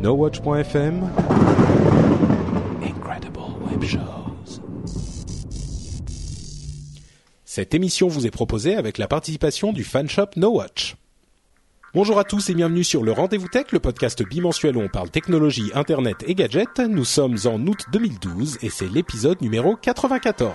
NoWatch.fm Incredible Web Shows. Cette émission vous est proposée avec la participation du fanshop NoWatch. Bonjour à tous et bienvenue sur le Rendez-vous Tech, le podcast bimensuel où on parle technologie, internet et gadgets. Nous sommes en août 2012 et c'est l'épisode numéro 94.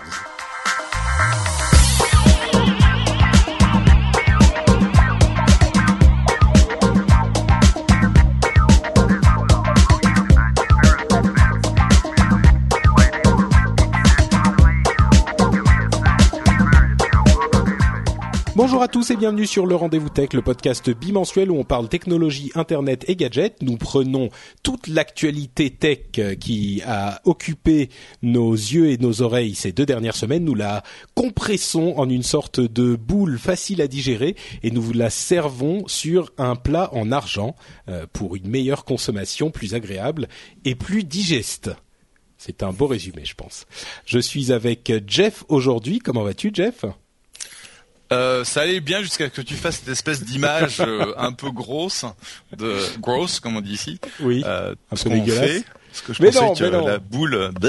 Bonjour à tous et bienvenue sur le Rendez-vous Tech, le podcast bimensuel où on parle technologie, internet et gadgets. Nous prenons toute l'actualité tech qui a occupé nos yeux et nos oreilles ces deux dernières semaines, nous la compressons en une sorte de boule facile à digérer et nous vous la servons sur un plat en argent euh, pour une meilleure consommation, plus agréable et plus digeste. C'est un beau résumé, je pense. Je suis avec Jeff aujourd'hui. Comment vas-tu, Jeff? Euh, ça allait bien jusqu'à ce que tu fasses cette espèce d'image euh, un peu grosse, de gross comme on dit ici. Oui. Euh, un ce peu dégueulasse. fait. Parce que je Mais pensais non, que mais non. la boule.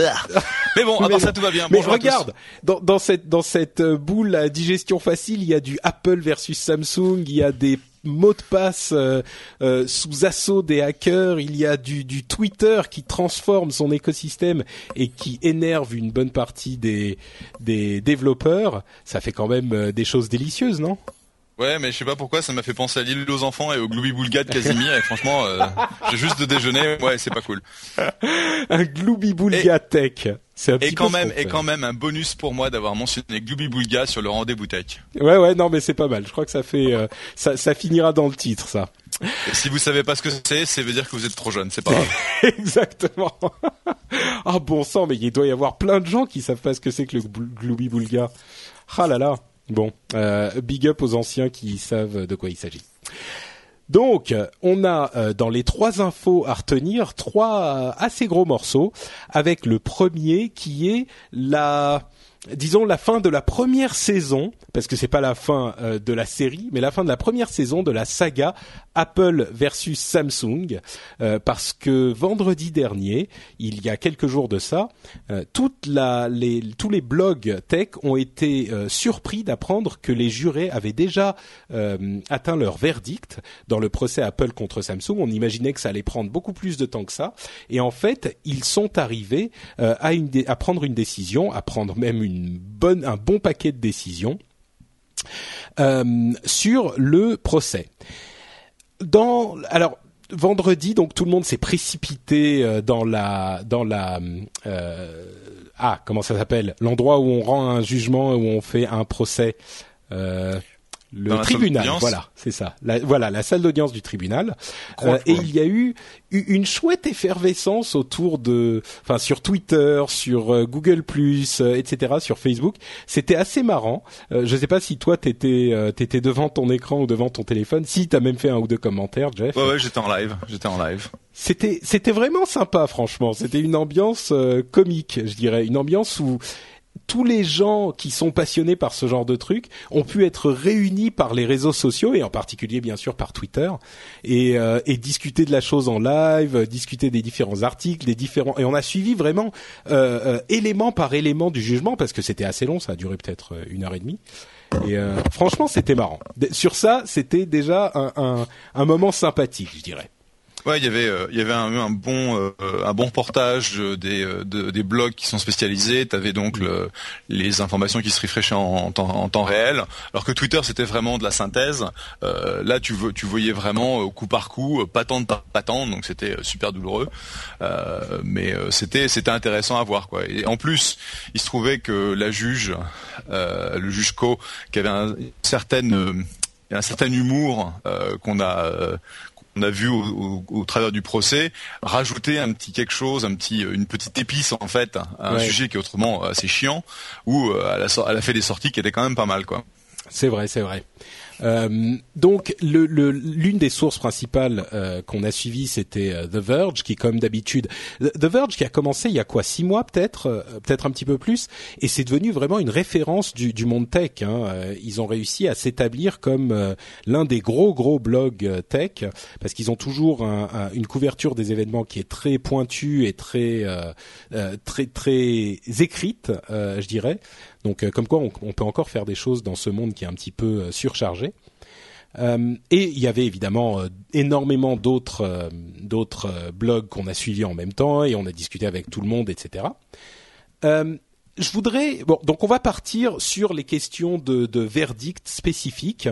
mais bon, à Mais part ça tout va bien. Mais Bonjour tous. regarde, dans, dans cette dans cette euh, boule à digestion facile, il y a du Apple versus Samsung, il y a des mots de passe euh, euh, sous assaut des hackers, il y a du, du Twitter qui transforme son écosystème et qui énerve une bonne partie des des développeurs. Ça fait quand même euh, des choses délicieuses, non? Ouais, mais je sais pas pourquoi ça m'a fait penser à l'île aux enfants et au Glooby Boulga de Casimir. et franchement, euh, j'ai juste de déjeuner. Ouais, c'est pas cool. Un Glooby Boulga Tech. Et quand même, et quand même un bonus pour moi d'avoir mentionné Glooby Boulga sur le rendez-vous tech. Ouais ouais non mais c'est pas mal. Je crois que ça fait euh, ça ça finira dans le titre ça. Et si vous savez pas ce que c'est, ça veut dire que vous êtes trop jeune. C'est pas grave. Exactement. ah bon sang, mais il doit y avoir plein de gens qui savent pas ce que c'est que le Gl- Glooby Boulga. Ah là là. Bon, euh, big up aux anciens qui savent de quoi il s'agit. Donc, on a euh, dans les trois infos à retenir trois euh, assez gros morceaux, avec le premier qui est la, disons la fin de la première saison, parce que c'est pas la fin euh, de la série, mais la fin de la première saison de la saga Apple versus Samsung, euh, parce que vendredi dernier, il y a quelques jours de ça, euh, toute la, les, tous les blogs tech ont été euh, surpris d'apprendre que les jurés avaient déjà euh, atteint leur verdict dans le procès Apple contre Samsung. On imaginait que ça allait prendre beaucoup plus de temps que ça, et en fait, ils sont arrivés euh, à, une à prendre une décision, à prendre même une un bon paquet de décisions euh, sur le procès. Dans alors vendredi, donc tout le monde s'est précipité euh, dans la dans la euh, ah comment ça s'appelle? L'endroit où on rend un jugement où on fait un procès. Le tribunal, voilà, c'est ça. La- voilà, la salle d'audience du tribunal. Euh, et il y a eu une chouette effervescence autour de, enfin sur Twitter, sur euh, Google euh, etc., sur Facebook. C'était assez marrant. Euh, je sais pas si toi t'étais euh, t'étais devant ton écran ou devant ton téléphone. Si t'as même fait un ou deux commentaires, Jeff. Ouais, ouais, j'étais en live. J'étais en live. C'était c'était vraiment sympa, franchement. C'était une ambiance euh, comique, je dirais, une ambiance où tous les gens qui sont passionnés par ce genre de truc ont pu être réunis par les réseaux sociaux et en particulier bien sûr par Twitter et, euh, et discuter de la chose en live, discuter des différents articles, des différents et on a suivi vraiment euh, euh, élément par élément du jugement parce que c'était assez long, ça a duré peut-être euh, une heure et demie. Et euh, franchement, c'était marrant. Sur ça, c'était déjà un, un, un moment sympathique, je dirais. Ouais, il y avait, euh, il y avait un, bon, un bon reportage euh, des, euh, de- des blogs qui sont spécialisés. T'avais donc le, les informations qui se refreshaient en, temps, réel, alors que Twitter c'était vraiment de la synthèse. Là, tu, vo- tu voyais vraiment coup par coup, patente par patente, donc c'était super douloureux. Mais c'était, c'était intéressant à voir quoi. Et en plus, il se trouvait que la juge, le juge Co, qui avait un- un certain humour qu'on a on a vu au, travers du procès, rajouter un petit quelque chose, un petit, une petite épice en fait, à un sujet qui est autrement assez chiant, où elle a, elle a fait des sorties qui étaient quand même pas mal quoi. C'est vrai, c'est vrai. Euh, donc l'une le, l'une des sources principales euh, qu'on a suivies, c'était euh, The Verge, qui comme d'habitude, The Verge qui a commencé il y a quoi six mois peut-être, peut-être un petit peu plus, et c'est devenu vraiment une référence du, du monde tech. Hein. Ils ont réussi à s'établir comme l'un des gros gros blogs tech, parce qu'ils ont toujours un, une couverture des événements qui est très pointue et très très très écrite, je dirais. Donc comme quoi on, peut encore faire des choses dans ce monde qui est un petit peu surchargé. Euh, et il y avait évidemment euh, énormément euh, d'autres blogs qu'on a suivis en même temps et on a discuté avec tout le monde, etc. je voudrais bon donc on va partir sur les questions de, de verdict spécifiques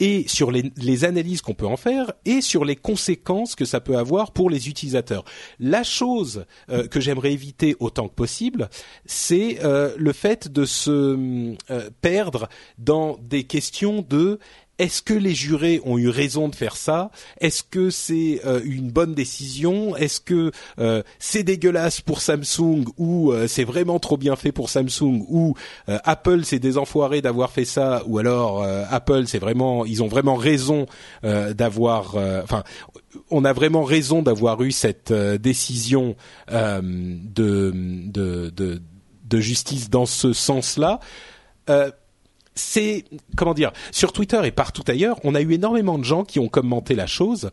et sur les, les analyses qu'on peut en faire et sur les conséquences que ça peut avoir pour les utilisateurs. La chose que j'aimerais éviter autant que possible, c'est le fait de se perdre dans des questions de est-ce que les jurés ont eu raison de faire ça? Est-ce que c'est euh, une bonne décision? Est-ce que euh, c'est dégueulasse pour Samsung ou euh, c'est vraiment trop bien fait pour Samsung ou Apple c'est des enfoirés d'avoir fait ça ou alors Apple c'est vraiment ils ont vraiment raison d'avoir enfin on a vraiment raison d'avoir eu cette décision de, de, de, de justice dans ce sens-là c'est comment dire sur Twitter et partout ailleurs, on a eu énormément de gens qui ont commenté la chose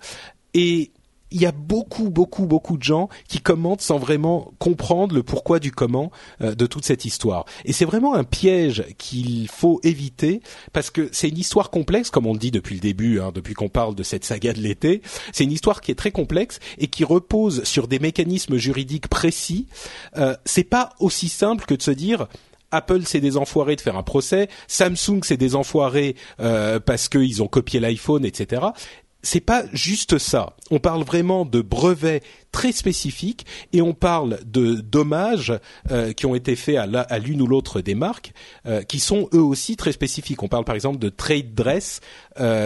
et il y a beaucoup, beaucoup, beaucoup de gens qui commentent sans vraiment comprendre le pourquoi du comment euh, de toute cette histoire. Et c'est vraiment un piège qu'il faut éviter parce que c'est une histoire complexe, comme on le dit depuis le début, hein, depuis qu'on parle de cette saga de l'été. C'est une histoire qui est très complexe et qui repose sur des mécanismes juridiques précis. Euh, c'est pas aussi simple que de se dire Apple c'est des enfoirés de faire un procès, Samsung c'est des enfoirés euh, parce qu'ils ont copié l'iPhone, etc. C'est pas juste ça. On parle vraiment de brevets très spécifiques et on parle de dommages euh, qui ont été faits à l'une ou l'autre des marques euh, qui sont eux aussi très spécifiques. On parle par exemple de trade dress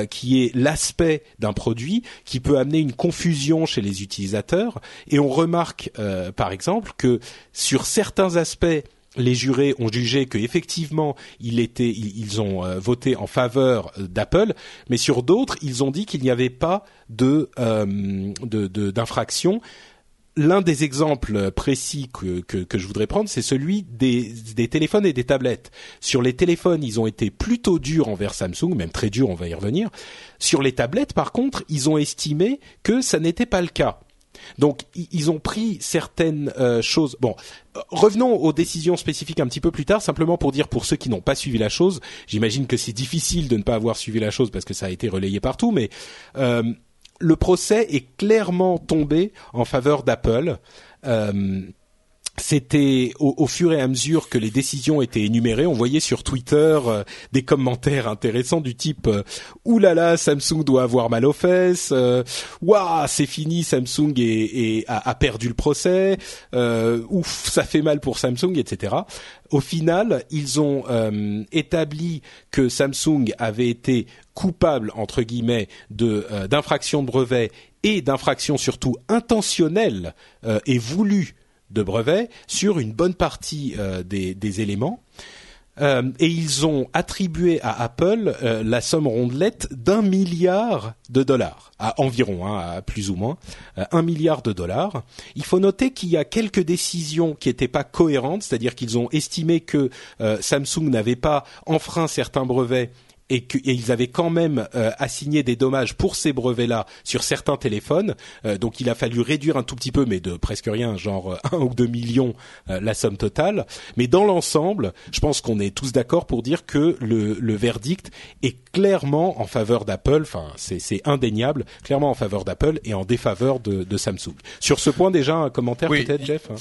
qui est l'aspect d'un produit qui peut amener une confusion chez les utilisateurs et on remarque par exemple que sur certains aspects les jurés ont jugé qu'effectivement il était, ils ont euh, voté en faveur euh, d'Apple, mais sur d'autres, ils ont dit qu'il n'y avait pas de euh, d'infraction. L'un des exemples précis que, que, je voudrais prendre, c'est celui des, des, téléphones et des tablettes. Sur les téléphones, ils ont été plutôt durs envers Samsung, même très durs, on va y revenir. Sur les tablettes, par contre, ils ont estimé que ça n'était pas le cas. Donc ils ont pris certaines euh, choses. Bon, euh, revenons aux décisions spécifiques un petit peu plus tard, simplement pour dire pour ceux qui n'ont pas suivi la chose. J'imagine que c'est difficile de ne pas avoir suivi la chose parce que ça a été relayé partout, mais euh, le procès est clairement tombé en faveur d'Apple c'était au, fur et à mesure que les décisions étaient énumérées, on voyait sur Twitter euh, des commentaires intéressants du type euh, "Ouh là là, Samsung doit avoir mal aux fesses", euh, "Waouh, c'est fini, Samsung a, perdu le procès", "Ouf, ça fait mal pour Samsung", etc. Au final, ils ont établi que Samsung avait été coupable entre guillemets de d'infraction de brevet et d'infraction surtout intentionnelle et voulue de brevets sur une bonne partie euh, des, éléments. Euh, et ils ont attribué à Apple euh, la somme rondelette d'un milliard de dollars, environ, hein, à plus ou moins, un milliard de dollars. Il faut noter qu'il y a quelques décisions qui n'étaient pas cohérentes, c'est-à-dire qu'ils ont estimé que Samsung n'avait pas enfreint certains brevets et qu'ils avaient quand même euh, assigné des dommages pour ces brevets-là sur certains téléphones. Euh, donc il a fallu réduire un tout petit peu, mais de presque rien, genre euh, un ou deux millions la somme totale. Mais dans l'ensemble, je pense qu'on est tous d'accord pour dire que le, le, verdict est clairement en faveur d'Apple. Enfin, c'est indéniable, clairement en faveur d'Apple et en défaveur de, de, Samsung. Sur ce point, déjà un commentaire peut-être, Jeff. Hein?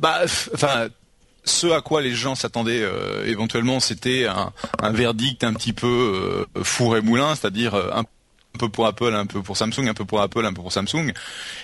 Bah, enfin ce à quoi les gens s'attendaient euh, éventuellement, c'était un, verdict un petit peu euh, four et moulin, c'est-à-dire euh, un peu pour Apple, un peu pour Samsung, un peu pour Apple, un peu pour Samsung.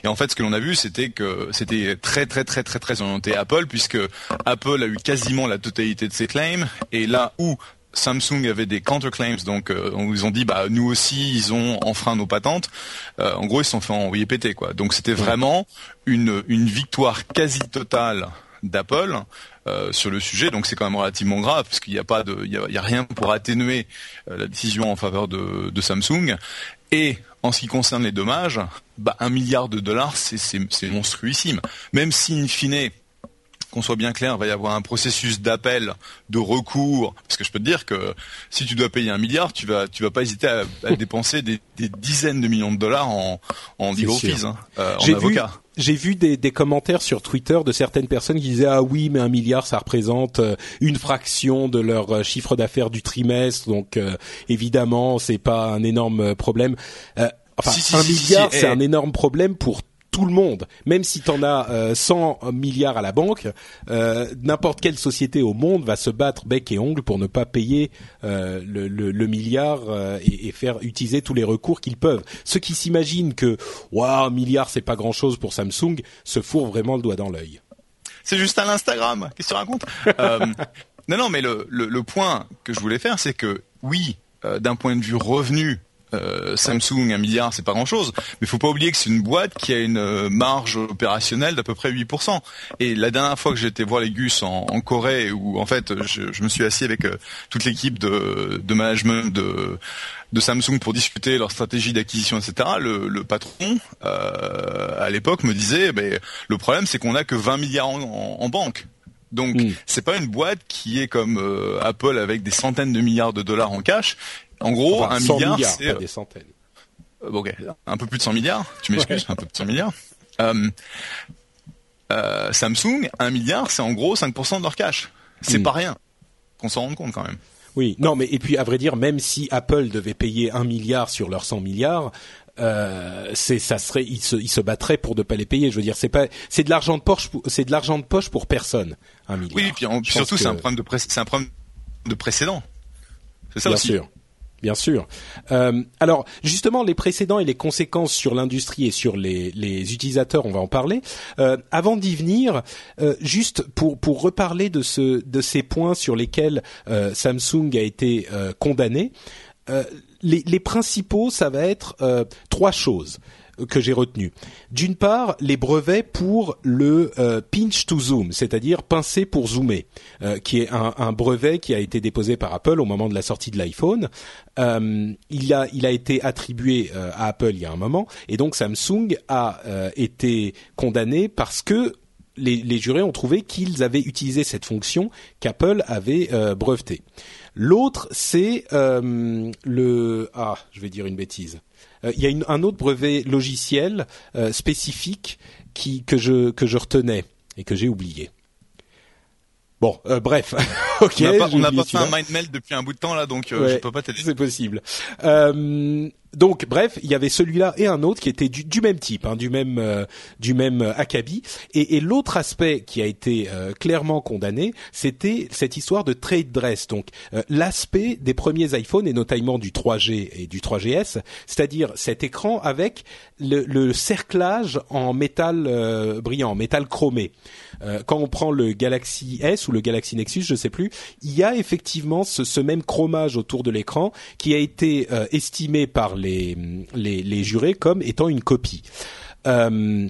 Et en fait, ce que l'on a vu, c'était que c'était très très très très très orienté Apple, puisque Apple a eu quasiment la totalité de ses claims, et là où Samsung avait des counterclaims, donc euh, ils ont dit bah nous aussi ils ont enfreint nos patentes. Euh, en gros ils se sont fait envoyer péter quoi. Donc c'était vraiment une une victoire quasi totale d'Apple euh, sur le sujet. Donc c'est quand même relativement grave parce qu'il n'y a pas de il y a, rien pour atténuer euh, la décision en faveur de, Samsung. Et en ce qui concerne les dommages, bah un milliard de dollars c'est monstruissime. Même si in fine qu'on soit bien clair, il va y avoir un processus d'appel, de recours, parce que je peux te dire que si tu dois payer un milliard, tu vas, tu vas pas hésiter à, dépenser des, dizaines de millions de dollars en, en legal fees, hein, euh, en avocat. J'ai vu des, des, commentaires sur Twitter de certaines personnes qui disaient ah oui mais un milliard ça représente euh, une fraction de leur euh, chiffre d'affaires du trimestre donc évidemment c'est pas un énorme problème. enfin un milliard c'est un énorme problème pour tout le monde, même si tu en as 100 euh, milliards à la banque, euh, n'importe quelle société au monde va se battre bec et ongle pour ne pas payer euh, le, milliard et, faire utiliser tous les recours qu'ils peuvent. Ceux qui s'imaginent que waouh, un milliard c'est pas grand-chose pour Samsung se fourrent vraiment le doigt dans l'œil. C'est juste à l'Instagram. Qu'est-ce que tu racontes? Non, non, mais le, le, point que je voulais faire, c'est que oui, d'un point de vue revenu, euh, Samsung, un milliard, c'est pas grand-chose. Mais faut pas oublier que c'est une boîte qui a une euh, marge opérationnelle d'à peu près 8%. Et la dernière fois que j'étais voir les Gus en, Corée, où en fait je, me suis assis avec euh, toute l'équipe de, de management de, de Samsung pour discuter leur stratégie d'acquisition, etc. Le, patron à l'époque me disait, ben, le problème c'est qu'on a que 20 milliards en, banque. Donc hmm. c'est pas une boîte qui est comme Apple avec des centaines de milliards de dollars en cash en gros, un milliard, c'est des centaines. Euh, ok, un peu plus de 100 milliards. Tu m'excuses, un peu plus de 100 milliards. Euh, euh, Samsung, un milliard, c'est en gros 5% de leur cash. C'est hmm. pas rien. Qu'on s'en rende compte quand même. Oui, non, mais et puis à vrai dire, même si Apple devait payer un milliard sur leurs 100 milliards, euh, c'est ça serait ils se ils se battraient pour ne pas les payer. Je veux dire, c'est pas c'est de l'argent de poche, c'est de l'argent de poche pour personne. Un milliard. Oui, puis, surtout c'est un problème de c'est un problème de précédent. C'est ça Bien Sûr. Bien sûr. Euh, alors justement, les précédents et les conséquences sur l'industrie et sur les, utilisateurs, on va en parler. Euh, avant d'y venir, euh, juste pour reparler de ce de ces points sur lesquels Samsung a été condamné. Les, les, principaux, ça va être trois choses que j'ai retenu. D'une part, les brevets pour le euh, pinch to zoom, c'est-à-dire pincer pour zoomer, euh, qui est un, brevet qui a été déposé par Apple au moment de la sortie de l'iPhone. Euh, il a il a été attribué à Apple il y a un moment, et donc Samsung a été condamné parce que les, jurés ont trouvé qu'ils avaient utilisé cette fonction qu'Apple avait brevetée. L'autre, c'est le ah, je vais dire une bêtise. Euh, il y a une, un autre brevet logiciel euh, spécifique qui que je que je retenais et que j'ai oublié. Bon, euh, bref. ok. On n'a pas, fait un mind melt depuis un bout de temps là, donc euh, je peux pas t'aider. C'est possible. Euh, donc, bref, il y avait celui-là et un autre qui était du, du même type, hein, du même euh, du même acabit. Et, et l'autre aspect qui a été clairement condamné, c'était cette histoire de trade dress. Donc, l'aspect des premiers iPhones et notamment du 3G et du 3GS, c'est-à-dire cet écran avec le, le cerclage en métal brillant, en métal chromé. Euh, quand on prend le Galaxy S ou le Galaxy Nexus, je sais plus, il y a effectivement ce, même chromage autour de l'écran qui a été euh, estimé par les, les, jurés comme étant une copie. Euh,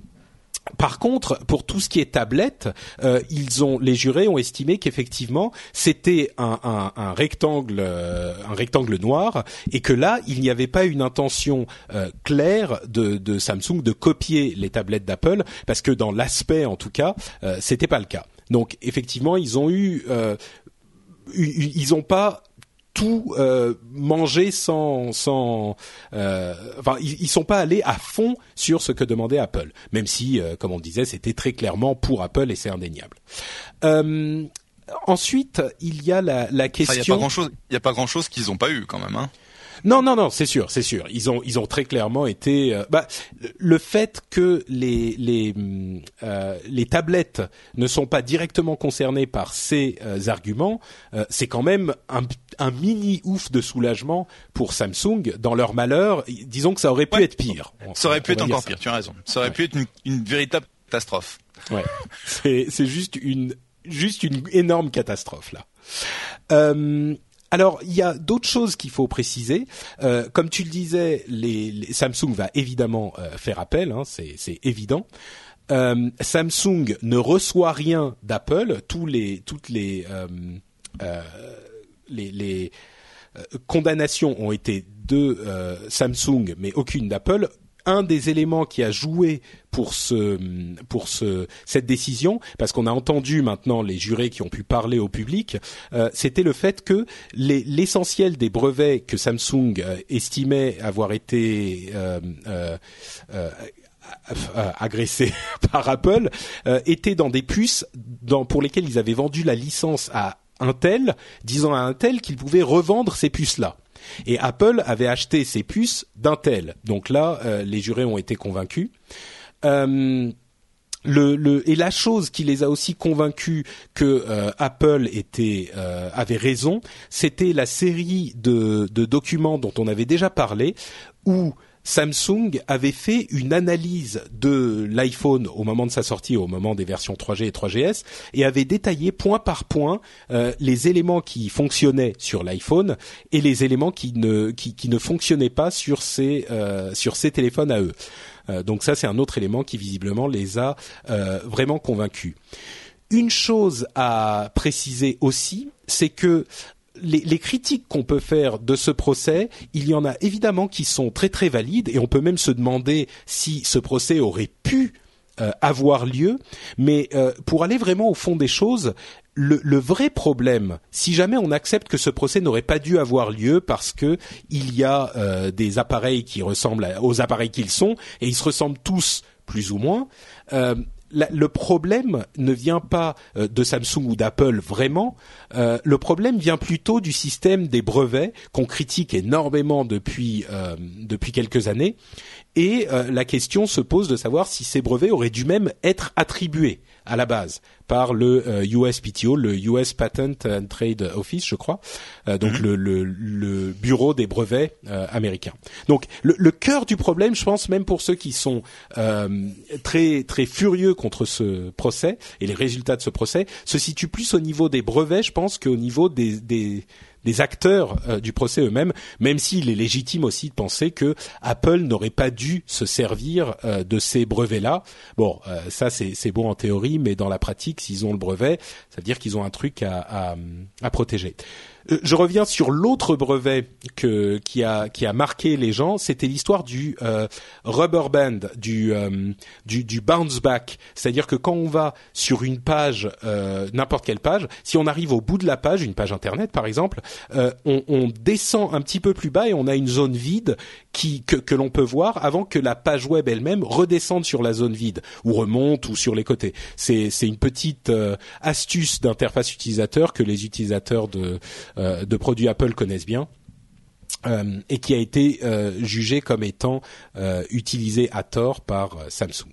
par contre, pour tout ce qui est tablette, euh, ils ont les jurés ont estimé qu'effectivement c'était un, rectangle, euh, un rectangle noir, et que là il n'y avait pas une intention claire de, de, Samsung de copier les tablettes d'Apple, parce que dans l'aspect en tout cas, c'était pas le cas. Donc effectivement, ils ont eu ils n'ont pas tout euh, manger sans sans euh, enfin ils, ils sont pas allés à fond sur ce que demandait Apple même si euh, comme on disait c'était très clairement pour Apple et c'est indéniable. Euh, ensuite il y a la, la question il y a pas grand chose il y a pas grand chose qu'ils ont pas eu quand même hein non, non, non, c'est sûr, c'est sûr. Ils ont, ils ont très clairement été. Euh, bah, le fait que les les euh, les tablettes ne sont pas directement concernées par ces euh, arguments, c'est quand même un, un mini ouf de soulagement pour Samsung dans leur malheur. Disons que ça aurait pu être pire. ça aurait pu être encore pire. Tu as raison. Ça aurait pu être une, une véritable catastrophe. Ouais, c'est c'est juste une juste une énorme catastrophe là. Euh, alors, il y a d'autres choses qu'il faut préciser. Euh, comme tu le disais, Samsung va évidemment euh, faire appel, hein, c'est évident. Euh, Samsung ne reçoit rien d'Apple. Toutes les condamnations ont été de Samsung, mais aucune d'Apple un des éléments qui a joué pour ce pour ce cette décision, parce qu'on a entendu maintenant les jurés qui ont pu parler au public, euh, c'était le fait que l'essentiel des brevets que Samsung euh, estimait avoir été euh, euh, agressés par Apple étaient dans des puces pour lesquelles ils avaient vendu la licence à Intel, disant à Intel qu'ils pouvaient revendre ces puces-là. Et Apple avait acheté ces puces d'Intel. Donc là, euh, les jurés ont été convaincus. Euh, et la chose qui les a aussi convaincus que euh, Apple avait raison, c'était la série de, documents dont on avait déjà parlé, où Samsung avait fait une analyse de l'iPhone au moment de sa sortie, au moment des versions 3G et 3GS, et avait détaillé point par point euh, les éléments qui fonctionnaient sur l'iPhone et les éléments qui ne fonctionnaient pas sur ces euh, sur ces téléphones à eux. Euh, donc ça, c'est un autre élément qui visiblement les a vraiment convaincus. Une chose à préciser aussi, c'est que les, critiques qu'on peut faire de ce procès, il y en a évidemment qui sont très très valides et on peut même se demander si ce procès aurait pu euh, avoir lieu. Mais euh, pour aller vraiment au fond des choses, le, vrai problème, si jamais on accepte que ce procès n'aurait pas dû avoir lieu parce que il y a euh, des appareils qui ressemblent aux appareils qu'ils sont et ils se ressemblent tous plus ou moins, le problème ne vient pas euh, de Samsung ou d'Apple vraiment. Euh, le problème vient plutôt du système des brevets qu'on critique énormément depuis euh, depuis quelques années. Et la question se pose de savoir si ces brevets auraient dû même être attribués à la base par le USPTO, le US Patent and Trade Office, je crois, donc mhm. le, le, le, bureau des brevets américains. Donc le, le, cœur du problème, je pense, même pour ceux qui sont très très furieux contre ce procès et les résultats de ce procès se situent plus au niveau des brevets, je pense, qu'au niveau des, des, des acteurs euh, du procès eux-mêmes, même s'il est légitime aussi de penser que Apple n'aurait pas dû se servir euh, de ces brevets-là. Bon, euh, ça c'est bon en théorie, mais dans la pratique, s'ils ont le brevet, ça veut dire qu'ils ont un truc à protéger. Euh, je reviens sur l'autre brevet que, qui a qui a marqué les gens, c'était l'histoire du euh, rubber band, du, euh, du, du bounce back, c'est-à-dire que quand on va sur une page, euh, n'importe quelle page, si on arrive au bout de la page, une page internet par exemple, on, on, descend un petit peu plus bas et on a une zone vide qui que, que l'on peut voir avant que la page web elle-même redescende sur la zone vide ou remonte ou sur les côtés. C'est une petite astuce d'interface utilisateur que les utilisateurs de euh, de produits Apple connaissent bien. Euh, et qui a été euh, jugé comme étant utilisé à tort par Samsung.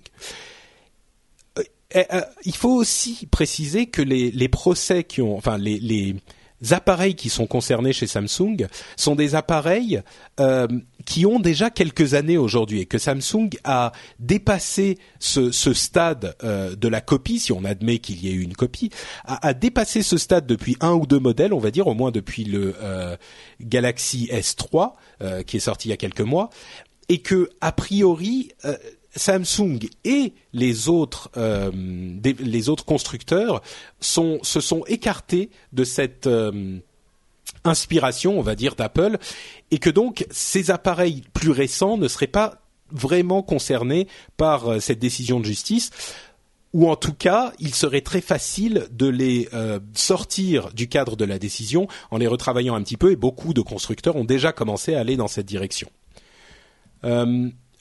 il faut aussi préciser que les, les procès qui ont, enfin les appareils qui sont concernés chez Samsung sont des appareils euh, qui ont déjà quelques années aujourd'hui. Et que Samsung a dépassé ce, ce stade euh, de la copie, si on admet qu'il y ait eu une copie, a, a, dépassé ce stade depuis un ou deux modèles, on va dire au moins depuis le euh, Galaxy S3 euh, qui est sorti il y a quelques mois, et que a priori euh, Samsung et les autres euh, les autres constructeurs se sont écartés de cette euh, inspiration, on va dire, d'Apple, et que donc ces appareils plus récents ne seraient pas vraiment concernés par euh, cette décision de justice ou en tout cas, il serait très facile de les sortir du cadre de la décision en les retravaillant un petit peu, et beaucoup de constructeurs ont déjà commencé à aller dans cette direction.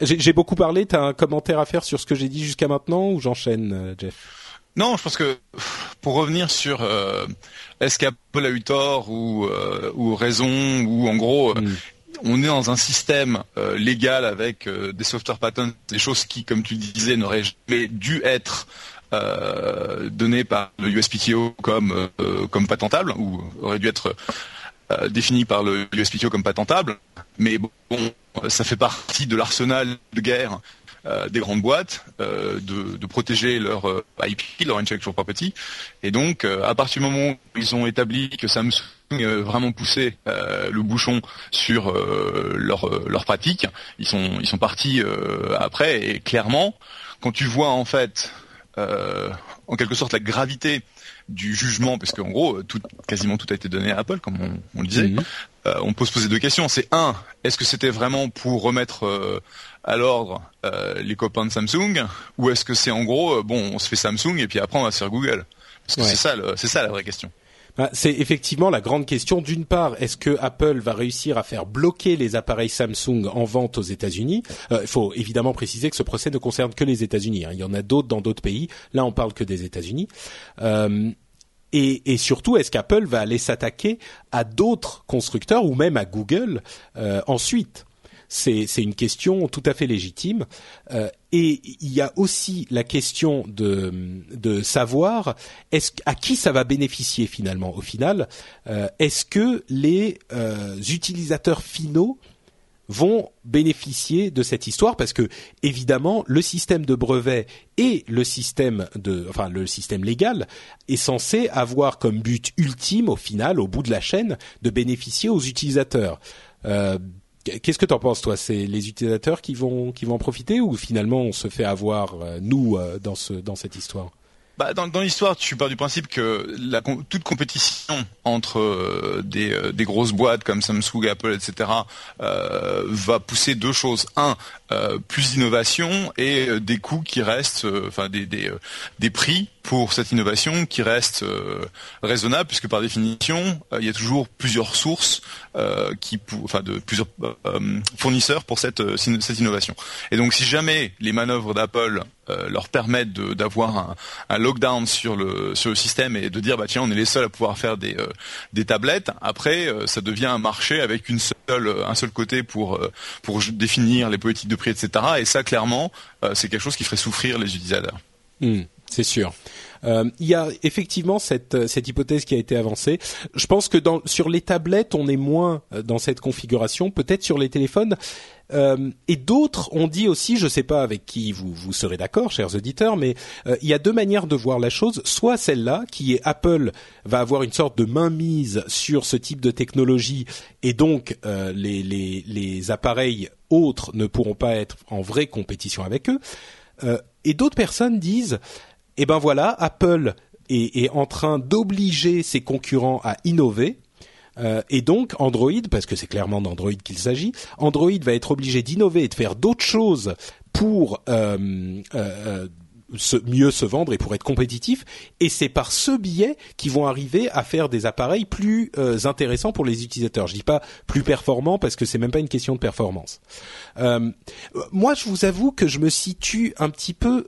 J'ai beaucoup parlé. T'as un commentaire à faire sur ce que j'ai dit jusqu'à maintenant ou j'enchaîne, euh, Jeff? Non, je pense que pour revenir sur euh, est-ce qu'Apple a eu tort ou, euh, ou raison ou en gros. Hmm. On est dans un système légal avec des software patents, des choses qui, comme tu le disais, n'auraient jamais dû être données par le USPTO comme comme patentables ou auraient dû être définies par le USPTO comme patentables. Mais bon, ça fait partie de l'arsenal de guerre des grandes boîtes de, de, protéger leur IP, leur intellectual property. Et donc, à partir du moment où ils ont établi que Samsung vraiment poussé le bouchon sur leur leur pratique, ils sont ils sont partis après et clairement quand tu vois en fait en quelque sorte la gravité du jugement, parce qu'en gros, tout, quasiment tout a été donné à Apple, comme on, le disait. Euh, on peut se poser deux questions. C'est un, est-ce que c'était vraiment pour remettre euh, à l'ordre euh, les copains de Samsung, ou est-ce que c'est en gros, bon, on se fait Samsung et puis après on va se faire Google? Parce que c'est ça, c'est ça la vraie question. Bah, c'est effectivement la grande question. D'une part, est-ce que Apple va réussir à faire bloquer les appareils Samsung en vente aux États-Unis? Il faut évidemment préciser que ce procès ne concerne que les États-Unis. Hein. Il y en a d'autres dans d'autres pays. Là, on parle que des États-Unis. Euh, et, et, surtout, est-ce qu'Apple va aller s'attaquer à d'autres constructeurs ou même à Google euh, ensuite? C'est, une question tout à fait légitime. Euh, et il y a aussi la question de, savoir à qui ça va bénéficier finalement. Au final, euh, est-ce que les euh, utilisateurs finaux vont bénéficier de cette histoire? Parce que évidemment le système de brevet et le système de enfin le système légal est censé avoir comme but ultime au final au bout de la chaîne de bénéficier aux utilisateurs. Qu'est-ce que tu en penses toi? C'est les utilisateurs qui vont qui vont en profiter ou finalement on se fait avoir euh, nous euh, dans ce dans cette histoire? Bah, dans, dans l'histoire, tu pars du principe que la, toute compétition entre euh, des, des, grosses boîtes comme Samsung, Apple, etc., va pousser deux choses. Un, euh, plus d'innovation et des coûts qui restent, enfin des, des, prix pour cette innovation qui restent raisonnables, puisque par définition, il y a toujours plusieurs sources, qui, enfin de plusieurs fournisseurs pour cette, cette innovation. Et donc, si jamais les manœuvres d'Apple euh, leur permettre d'avoir un, un, lockdown sur le sur le système et de dire bah tiens on est les seuls à pouvoir faire des euh, des tablettes. Après euh, ça devient un marché avec une seule un seul côté pour pour définir les politiques de etc. Et ça clairement c'est quelque chose qui ferait souffrir les utilisateurs. Hmm, c'est sûr. Euh, il y a effectivement cette, cette hypothèse qui a été avancée. Je pense que dans, sur les tablettes, on est moins dans cette configuration. Peut-être sur les téléphones, euh, et d'autres ont dit aussi, je ne sais pas avec qui vous, vous serez d'accord, chers auditeurs, mais euh, il y a deux manières de voir la chose. Soit celle-là, qui est Apple va avoir une sorte de mainmise sur ce type de technologie, et donc euh, les, les, les, appareils autres ne pourront pas être en vraie compétition avec eux. et d'autres personnes disent, eh ben voilà, Apple est, en train d'obliger ses concurrents à innover euh, et donc Android, parce que c'est clairement d'Android qu'il s'agit, Android va être obligé d'innover et de faire d'autres choses pour euh, euh, mieux se vendre et pour être compétitif. Et c'est par ce biais qu'ils vont arriver à faire des appareils plus intéressants pour les utilisateurs. Je dis pas plus performants parce que c'est même pas une question de performance. moi, je vous avoue que je me situe un petit peu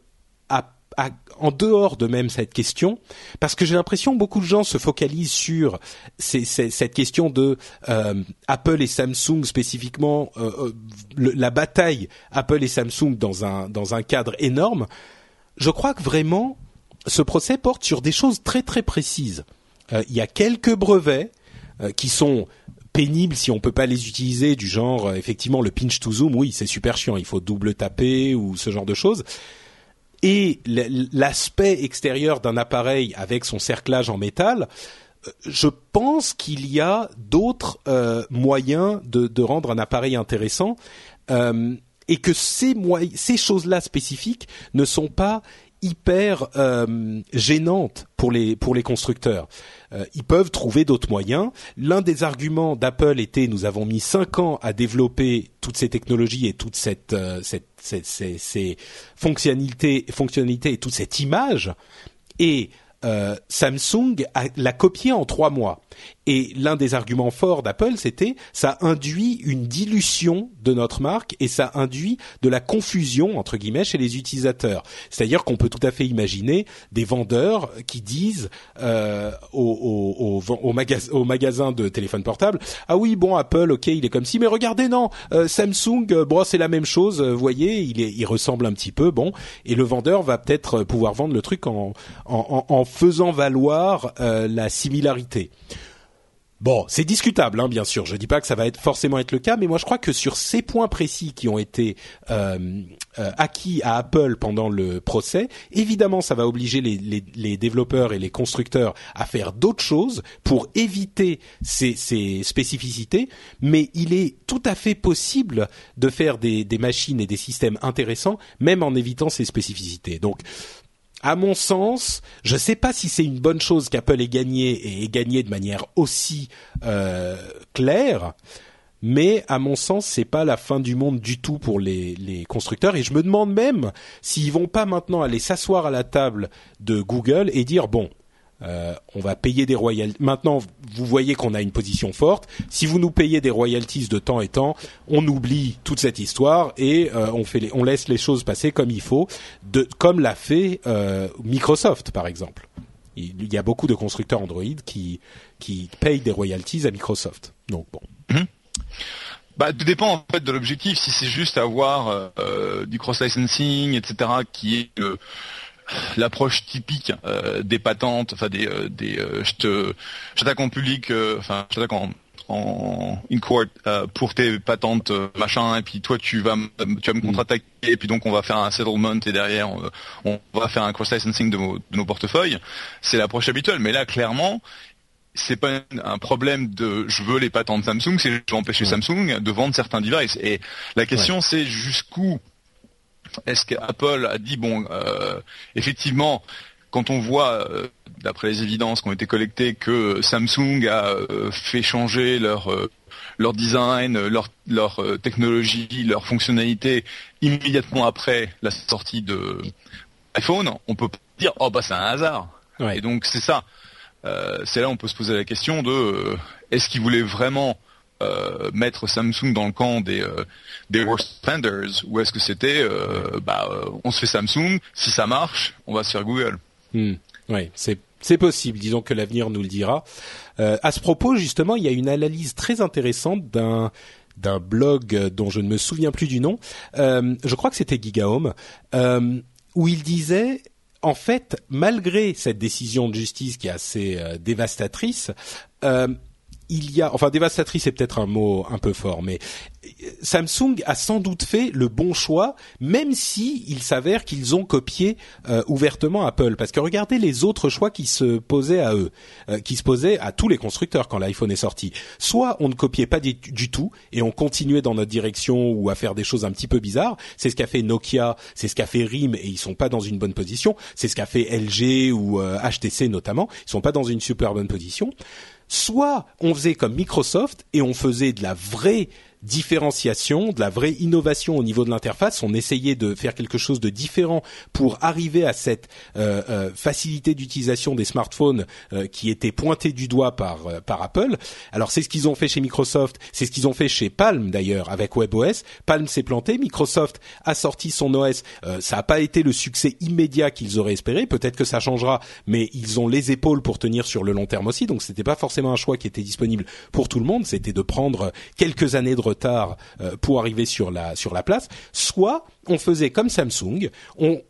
en dehors de même cette question, parce que j'ai l'impression que beaucoup de gens se focalisent sur cette question de euh, Apple et Samsung spécifiquement, euh, euh, la bataille Apple et Samsung dans un dans un cadre énorme. Je crois que vraiment ce procès porte sur des choses très très précises. Il y a quelques brevets qui sont pénibles si on peut pas les utiliser, du genre effectivement le pinch to zoom, oui c'est super chiant, il faut double taper ou ce genre de choses et l'aspect extérieur d'un appareil avec son cerclage en métal, euh, je pense qu'il y a d'autres euh, moyens de, rendre un appareil intéressant euh, et que ces choses-là spécifiques ne sont pas hyper euh, gênantes pour les constructeurs. Euh, ils peuvent trouver d'autres moyens. L'un des arguments d'Apple était nous avons mis cinq ans à développer toutes ces technologies et toute cette, euh, ces, fonctionnalités et toute cette image et Samsung l'a copié en trois mois. Et l'un des arguments forts d'Apple, c'était ça induit une dilution de notre marque et ça induit de la confusion entre guillemets chez les utilisateurs. C'est-à-dire qu'on peut tout à fait imaginer des vendeurs qui disent euh, au, au, au, magasin de téléphone portable ah oui bon Apple ok il est comme si mais regardez non euh, Samsung euh, bon c'est la même chose vous voyez il est il ressemble un petit peu bon et le vendeur va peut-être pouvoir vendre le truc en en, en, en faisant valoir la similarité Bon, c'est discutable, hein, bien sûr. Je dis pas que ça va être forcément être le cas, mais moi je crois que sur ces points précis qui ont été euh, euh, acquis à Apple pendant le procès, évidemment, ça va obliger les, les, développeurs et les constructeurs à faire d'autres choses pour éviter ces, ces, spécificités. Mais il est tout à fait possible de faire des, des machines et des systèmes intéressants, même en évitant ces spécificités. Donc, à mon sens, je ne sais pas si c'est une bonne chose qu'Apple ait gagné et ait gagné de manière aussi euh, claire, mais à mon sens, c'est pas la fin du monde du tout pour les, les constructeurs. Et je me demande même s'ils vont pas maintenant aller s'asseoir à la table de Google et dire bon, euh, on va payer des royalties. Maintenant, vous voyez qu'on a une position forte. Si vous nous payez des royalties de temps et temps, on oublie toute cette histoire et euh, on fait, on laisse les choses passer comme il faut, comme l'a fait euh, Microsoft par exemple. Il y a beaucoup de constructeurs Android qui payent des royalties à Microsoft. Donc bon. Mmh. Bah, tout dépend en fait de l'objectif. Si c'est juste avoir du cross licensing, etc., qui est l'approche typique euh, des patentes, enfin des, euh, des euh, je te j'attaque en public, enfin je t'attaque en en in court pour tes patentes machin et puis toi tu vas tu vas me mm. contre-attaquer et puis donc on va faire un settlement et derrière on, va faire un cross licensing de, de nos portefeuilles. C'est l'approche habituelle mais là clairement c'est pas un problème de je veux les patentes Samsung c'est je veux empêcher Samsung de vendre certains devices. Et la question c'est jusqu'où est-ce qu'Apple a dit bon, euh, effectivement, quand on voit, euh, d'après les évidences qui ont été collectées, que Samsung a euh, fait changer leur leur design, leur leur technologie, leur fonctionnalité immédiatement après la sortie de iPhone, on peut dire oh bah c'est un hasard. Et donc c'est ça. c'est là où on peut se poser la question de est-ce qu'ils voulaient vraiment euh, mettre Samsung dans le camp des euh, des worst vendors ou est-ce que c'était euh, bah on se fait Samsung si ça marche on va se faire Google. Hmm. oui c'est c'est possible disons que l'avenir nous le dira. À ce propos justement il y a une analyse très intéressante d'un d'un blog dont je ne me souviens plus du nom. Je crois que c'était Gigahome où il disait en fait, malgré cette décision de justice qui est assez dévastatrice, euh, il y a, enfin dévastatrice c'est peut-être un mot un peu fort, mais Samsung a sans doute fait le bon choix, même si il s'avère qu'ils ont copié euh, ouvertement Apple. Parce que regardez les autres choix qui se posaient à eux, euh, qui se posaient à tous les constructeurs quand l'iPhone est sorti. Soit on ne copiait pas du, tout et on continuait dans notre direction ou à faire des choses un petit peu bizarres. C'est ce qu'a fait Nokia, c'est ce qu'a fait RIM et ils sont pas dans une bonne position. C'est ce qu'a fait LG ou HTC euh, notamment. Ils sont pas dans une super bonne position soit on faisait comme Microsoft et on faisait de la vraie différenciation, de la vraie innovation au niveau de l'interface. On essayait de faire quelque chose de différent pour arriver à cette euh, euh, facilité d'utilisation des smartphones euh, qui était pointée du doigt par par Apple. Alors c'est ce qu'ils ont fait chez Microsoft, c'est ce qu'ils ont fait chez Palm d'ailleurs avec WebOS. Palm s'est planté, Microsoft a sorti son OS. ça n'a pas été le succès immédiat qu'ils auraient espéré. Peut-être que ça changera, mais ils ont les épaules pour tenir sur le long terme aussi. Donc c'était pas forcément un choix qui était disponible pour tout le monde. C'était de prendre quelques années de retard euh, pour arriver sur la sur la place, soit on faisait comme Samsung.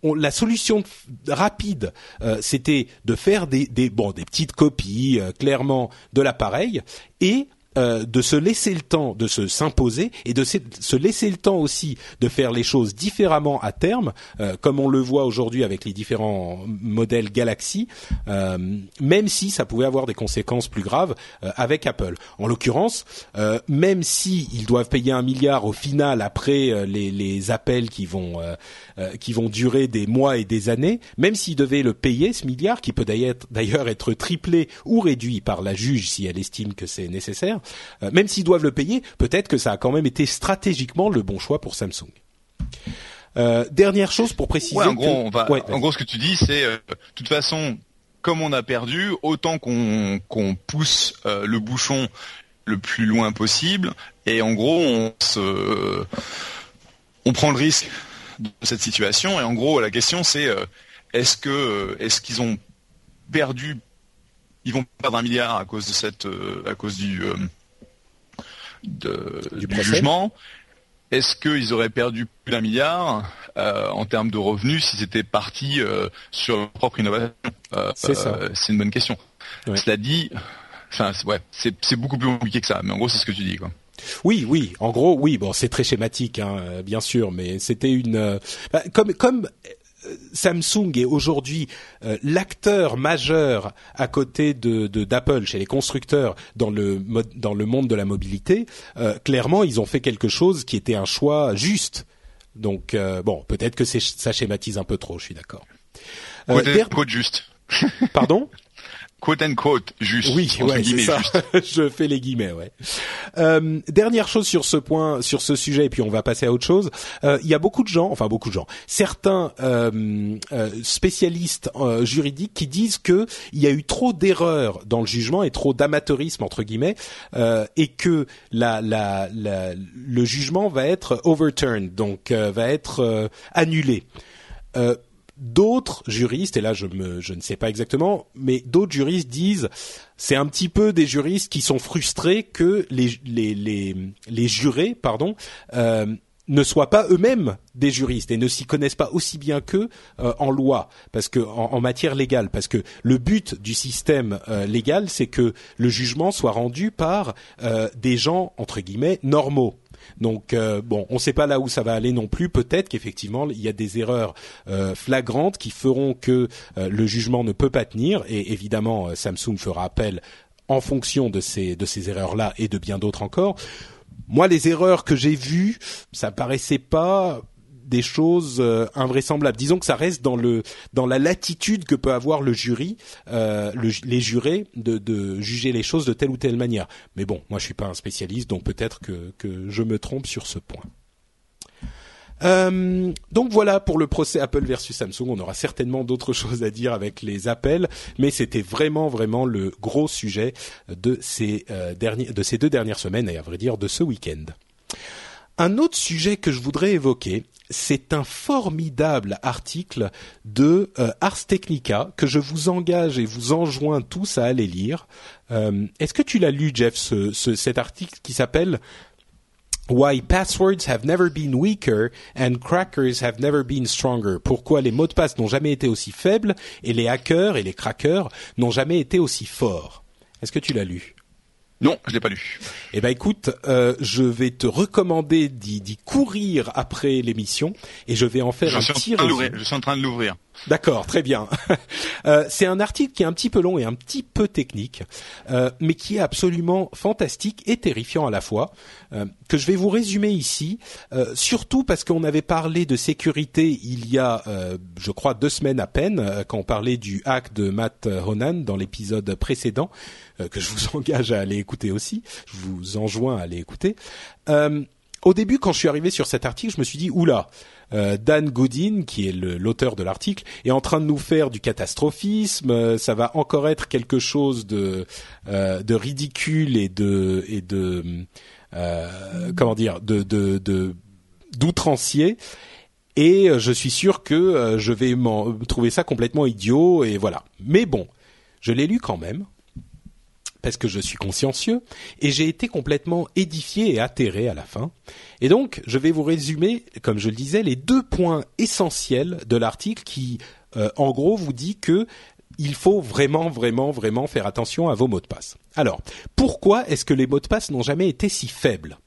La solution rapide, euh, c'était de faire des petites copies euh, clairement de l'appareil et euh, de se laisser le temps de se s'imposer et de se laisser le temps aussi de faire les choses différemment à terme, euh, comme on le voit aujourd'hui avec les différents modèles Galaxy, euh, même si ça pouvait avoir des conséquences plus graves avec Apple. En l'occurrence, même si ils doivent payer un milliard au final après les, les appels qui vont qui vont durer des mois et des années, même s'ils devaient le payer ce milliard, qui peut d'ailleurs être triplé ou réduit par la juge si elle estime que c'est nécessaire, euh, même s'ils doivent le payer, peut-être que ça a quand même été stratégiquement le bon choix pour Samsung. Euh, dernière chose pour préciser. en, gros, en gros, ce que tu dis, c'est euh, de toute façon, comme on a perdu, autant qu'on pousse le bouchon le plus loin possible, et en gros, on se, on prend le risque de cette situation. Et en gros, la question, c'est est-ce que est-ce qu'ils ont perdu ils vont perdre un milliard à cause de cette, à cause du, euh, du, jugement. Est-ce qu'ils auraient perdu plus d'un milliard euh, en termes de revenus si c'était parti sur leur propre innovation? C'est ça. C'est une bonne question. Cela dit, enfin ouais, c'est beaucoup plus compliqué que ça. Mais en gros, c'est ce que tu dis quoi. Oui, oui. En gros, oui. Bon, c'est très schématique, hein, euh, bien sûr, mais c'était une euh, bah, comme comme euh, Samsung est aujourd'hui l'acteur majeur à côté de d'Apple chez les constructeurs dans le dans le monde de la mobilité. clairement, ils ont fait quelque chose qui était un choix juste. Donc bon, peut-être que ça schématise un peu trop. Je suis d'accord. Euh, juste. Pardon? Quote and quote juste. Oui, ouais, c'est ça. je fais les guillemets, ouais. Euh, dernière chose sur ce point, sur ce sujet, et puis on va passer à autre chose. Euh, il y a beaucoup de gens, enfin beaucoup de gens, certains euh, euh spécialistes euh, juridiques qui disent que il y a eu trop d'erreurs dans le jugement et trop d'amateurisme entre guillemets, euh, et que la, la, la, le jugement va être overturned, donc va être annulé. Euh, D'autres juristes, et là je, me, ne sais pas exactement, mais d'autres juristes disent c'est un petit peu des juristes qui sont frustrés que les jurés pardon, euh, ne soient pas eux-mêmes des juristes et ne s'y connaissent pas aussi bien qu'eux euh, en loi, parce que en, matière légale, parce que le but du système euh, légal, c'est que le jugement soit rendu par des gens entre guillemets normaux donc euh, bon, on ne sait pas là où ça va aller non plus. Peut-être qu'effectivement il y a des erreurs euh, flagrantes qui feront que euh, le jugement ne peut pas tenir. Et évidemment, Samsung fera appel en fonction de ces de ces erreurs-là et de bien d'autres encore. Moi, les erreurs que j'ai vues, ça paraissait pas des choses euh, invraisemblables. Disons que ça reste dans le dans la latitude que peut avoir le jury, euh, les jurés de, de, juger les choses de telle ou telle manière. Mais bon, moi je suis pas un spécialiste, donc peut-être que que je me trompe sur ce point. Euh, donc voilà pour le procès Apple versus Samsung. On aura certainement d'autres choses à dire avec les appels, mais c'était vraiment vraiment le gros sujet de ces euh, derniers, de ces deux dernières semaines et à vrai dire de ce week-end. Un autre sujet que je voudrais évoquer, c'est un formidable article de euh, Ars Technica que je vous engage et vous enjoins tous à aller lire. Euh, est-ce que tu l'as lu, Jeff, ce, cet article qui s'appelle Why passwords have never been weaker and crackers have never been stronger? Pourquoi les mots de passe n'ont jamais été aussi faibles et les hackers et les crackers n'ont jamais été aussi forts? Est-ce que tu l'as lu? Non, je l'ai pas lu. Eh ben écoute, euh, je vais te recommander d'y courir après l'émission et je vais en faire un petit résumé. Je suis en train de l'ouvrir. D'accord, très bien. euh, c'est un article qui est un petit peu long et un petit peu technique, euh, mais qui est absolument fantastique et terrifiant à la fois, que je vais vous résumer ici, euh, surtout parce qu'on avait parlé de sécurité il y a, je crois, deux semaines à peine, quand on parlait du hack de Matt Honan dans l'épisode précédent. Euh, que je vous engage à aller écouter aussi. Je vous enjoins à aller écouter. Euh, au début, quand je suis arrivé sur cet article, je me suis dit oula, euh, Dan Goodin, qui est l'auteur de l'article, est en train de nous faire du catastrophisme. Euh, ça va encore être quelque chose de euh, de ridicule et de et de comment dire de de d'outrancier. Et je suis sûr que je vais trouver ça complètement idiot et voilà. Mais bon, je l'ai lu quand même parce que je suis consciencieux, et j'ai été complètement édifié et atterré à la fin. Et donc, je vais vous résumer, comme je le disais, les deux points essentiels de l'article qui, euh, en gros, vous dit que il faut vraiment, vraiment, vraiment faire attention à vos mots de passe. Alors, pourquoi est-ce que les mots de passe n'ont jamais été si faibles?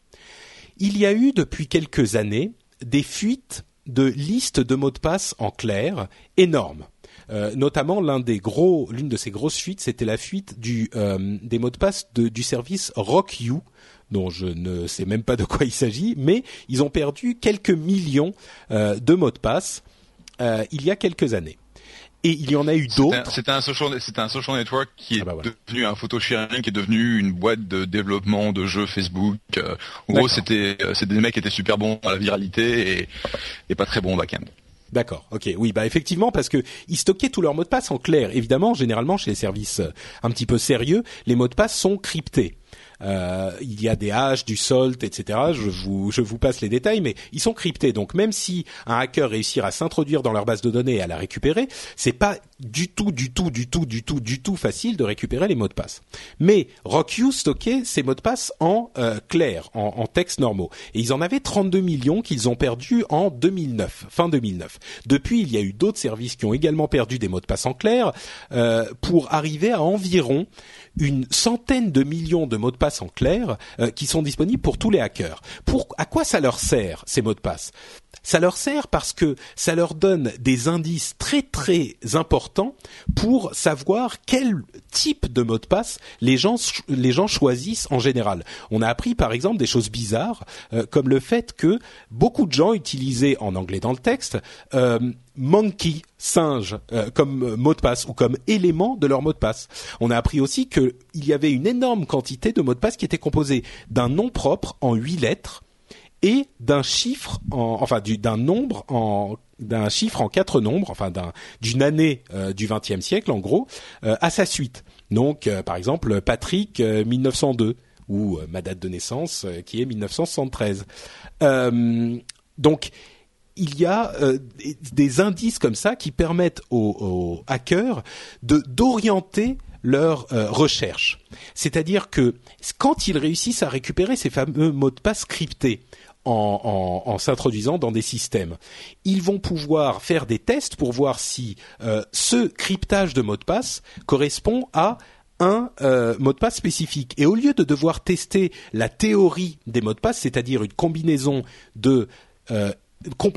Il y a eu depuis quelques années des fuites de listes de mots de passe en clair énormes. Euh, notamment l'une de ces grosses fuites, c'était la fuite euh, des mots de passe du service RockYou dont je ne sais même pas de quoi il s'agit, mais ils ont perdu quelques millions euh, de mots de passe il y a quelques années. Et il y en a eu d'autres. C'était un, social, c'était un social network qui ah bah est devenu un photo sharing, qui est devenu une boîte de développement de jeux Facebook. en gros, c'était, c'était des mecs qui étaient super bons à la viralité et, et pas très bons au back-end. D'accord. Ok. Oui. Bah effectivement, parce que ils stockaient tous leurs mots de passe en clair. Évidemment, généralement chez les services euh, un petit peu sérieux, les mots de passe sont cryptés. Euh, il y a des haches, du salt, etc. Je vous, je vous passe les détails, mais ils sont cryptés. Donc même si un hacker réussit à s'introduire dans leur base de données et à la récupérer, c'est pas du tout, du tout, du tout, du tout, du tout facile de récupérer les mots de passe. Mais RockU stockait ces mots de passe en euh, clair, en, en texte normaux, et ils en avaient 32 millions qu'ils ont perdus en 2009, fin 2009. Depuis, il y a eu d'autres services qui ont également perdu des mots de passe en clair euh, pour arriver à environ une centaine de millions de mots de passe en clair euh, qui sont disponibles pour tous les hackers. Pour à quoi ça leur sert ces mots de passe? Ça leur sert parce que ça leur donne des indices très très importants pour savoir quel type de mot de passe les gens les gens choisissent en général. On a appris par exemple des choses bizarres euh, comme le fait que beaucoup de gens utilisaient en anglais dans le texte euh, monkey singe euh, comme mot de passe ou comme élément de leur mot de passe. On a appris aussi qu'il y avait une énorme quantité de mots de passe qui étaient composés d'un nom propre en huit lettres et d'un chiffre en, enfin d'un nombre en d'un chiffre en quatre nombres, enfin d'une année euh, du XXe siècle en gros, euh, à sa suite. Donc euh, par exemple Patrick 1902 ou ma date de naissance qui est 1973. donc il y a des indices comme ça qui permettent aux, hackers de d'orienter leur recherche. C'est-à-dire que quand ils réussissent à récupérer ces fameux mots de passe cryptés, en, s'introduisant dans des systèmes. Ils vont pouvoir faire des tests pour voir si euh, ce cryptage de mot de passe correspond à un euh, mot de passe spécifique. Et au lieu de devoir tester la théorie des mots de passe, c'est-à-dire une combinaison de euh,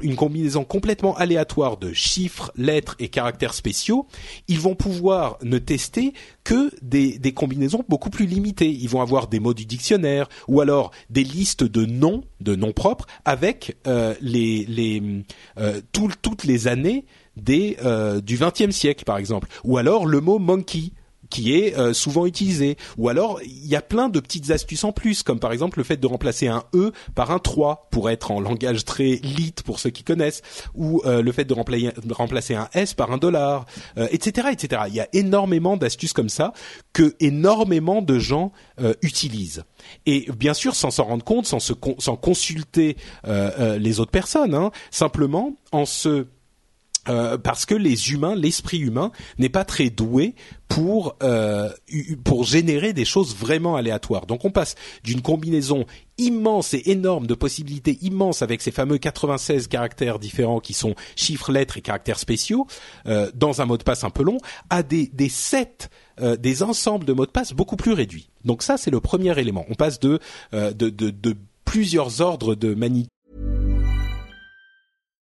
une combinaison complètement aléatoire de chiffres, lettres et caractères spéciaux, ils vont pouvoir ne tester que des, combinaisons beaucoup plus limitées. Ils vont avoir des mots du dictionnaire ou alors des listes de noms, de noms propres, avec euh, les, les euh, toutes les années euh, du XXe siècle, par exemple. Ou alors le mot monkey qui est euh, souvent utilisé. Ou alors, il y a plein de petites astuces en plus, comme par exemple le fait de remplacer un E par un 3 pour être en langage très lit pour ceux qui connaissent, ou euh, le fait de remplacer, un S par un dollar, etc., euh, etc. Il y a énormément d'astuces comme ça que énormément de gens utilisent. Et bien sûr, sans s'en rendre compte, sans, se sans consulter les autres personnes, hein, simplement en se euh, parce que les humains, l'esprit humain n'est pas très doué pour euh, pour générer des choses vraiment aléatoires. Donc on passe d'une combinaison immense et énorme de possibilités immenses avec ces fameux 96 caractères différents qui sont chiffres, lettres et caractères spéciaux euh, dans un mot de passe un peu long à des des sets des ensembles de mots de passe beaucoup plus réduits. Donc ça c'est le premier élément. On passe de de, de, de plusieurs ordres de magnitude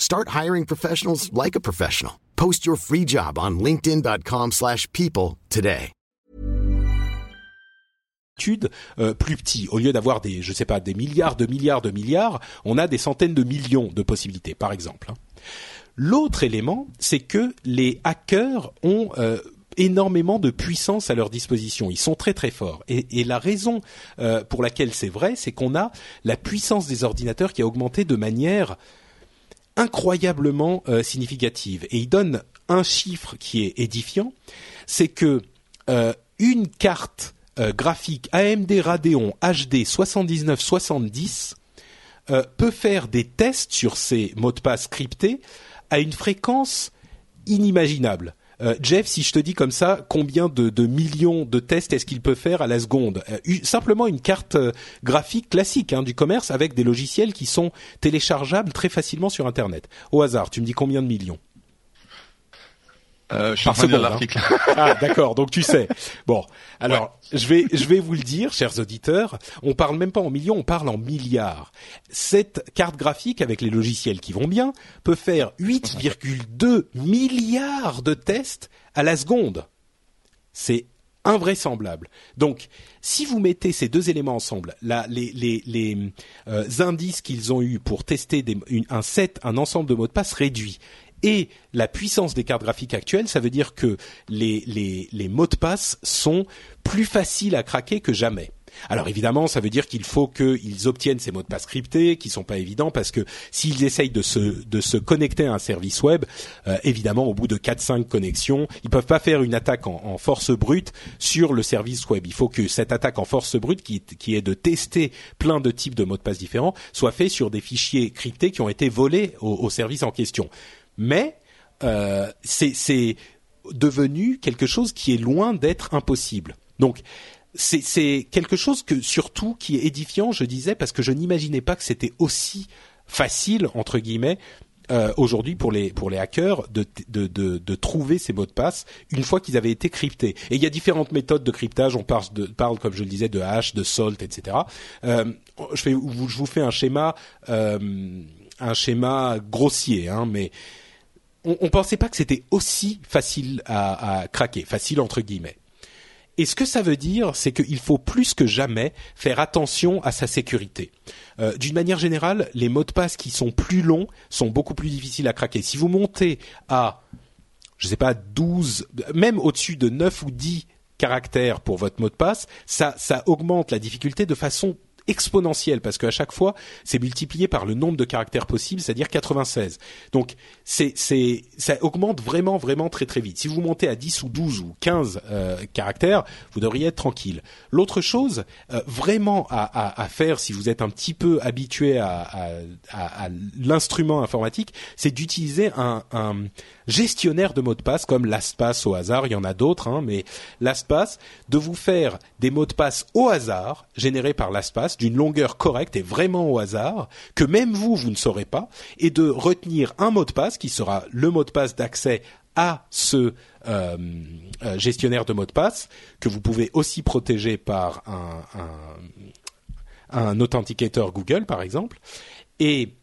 Start hiring professionals like a professional. Post your free job on linkedin.com/people today. Euh, plus petit, au lieu d'avoir des je sais pas des milliards de milliards de milliards, on a des centaines de millions de possibilités par exemple. Hein. L'autre élément, c'est que les hackers ont euh, énormément de puissance à leur disposition. Ils sont très très forts. Et, et la raison euh, pour laquelle c'est vrai, c'est qu'on a la puissance des ordinateurs qui a augmenté de manière incroyablement euh, significative. Et il donne un chiffre qui est édifiant, c'est que euh, une carte euh, graphique AMD Radeon HD 7970 peut faire des tests sur ces mots de passe cryptés à une fréquence inimaginable. Euh, Jeff, si je te dis comme ça, combien de, millions de tests est-ce qu'il peut faire à la seconde euh, Simplement une carte euh, graphique classique hein, du commerce avec des logiciels qui sont téléchargeables très facilement sur Internet. Au hasard, tu me dis combien de millions? Euh, je suis en l'article. Hein. ah, d'accord. Donc tu sais. Bon, alors je vais je vais vous le dire, chers auditeurs. On parle même pas en millions, on parle en milliards. Cette carte graphique avec les logiciels qui vont bien peut faire 8,2 milliards de tests à la seconde. C'est invraisemblable. Donc, si vous mettez ces deux éléments ensemble, là, les, les, les euh, indices qu'ils ont eu pour tester des, une, un set, un ensemble de mots de passe réduit, et la puissance des cartes graphiques actuelles, ça veut dire que les, les, les mots de passe sont plus faciles à craquer que jamais. Alors évidemment, ça veut dire qu'il faut qu'ils obtiennent ces mots de passe cryptés, qui sont pas évidents, parce que s'ils essayent de se de se connecter à un service web, euh, évidemment, au bout de 4-5 connexions, ils peuvent pas faire une attaque en, force brute sur le service web. Il faut que cette attaque en force brute, qui, qui est de tester plein de types de mots de passe différents, soit fait sur des fichiers cryptés qui ont été volés au, au service en question. Mais euh, c'est devenu quelque chose qui est loin d'être impossible. Donc c'est quelque chose que surtout qui est édifiant, je disais, parce que je n'imaginais pas que c'était aussi facile entre guillemets euh, aujourd'hui pour les pour les hackers de, de, de, trouver ces mots de passe une fois qu'ils avaient été cryptés. Et il y a différentes méthodes de cryptage. On parle comme je le disais, de hash, de salt, etc. Euh, je, fais, je vous fais un schéma euh, un schéma grossier, hein, mais on, on pensait pas que c'était aussi facile à, craquer, facile entre guillemets. Et ce que ça veut dire, c'est qu'il faut plus que jamais faire attention à sa sécurité. Euh, D'une manière générale, les mots de passe qui sont plus longs sont beaucoup plus difficiles à craquer. Si vous montez à, je sais pas, 12, même au-dessus de 9 ou 10 caractères pour votre mot de passe, ça, ça augmente la difficulté de façon exponentielle parce qu'à chaque fois c'est multiplié par le nombre de caractères possibles, c'est-à-dire 96. Donc c'est c'est ça augmente vraiment vraiment très très vite. Si vous montez à 10 ou 12 ou 15 euh, caractères, vous devriez être tranquille. L'autre chose euh, vraiment à, à, à, faire si vous êtes un petit peu habitué à, à l'instrument informatique, c'est d'utiliser un, un gestionnaire de mots de passe comme LastPass au hasard, il y en a d'autres, hein, mais LastPass, de vous faire des mots de passe au hasard générés par LastPass d'une longueur correcte et vraiment au hasard, que même vous, vous ne saurez pas, et de retenir un mot de passe qui sera le mot de passe d'accès à ce euh, euh, gestionnaire de mots de passe, que vous pouvez aussi protéger par un, un, un authenticator Google, par exemple. Et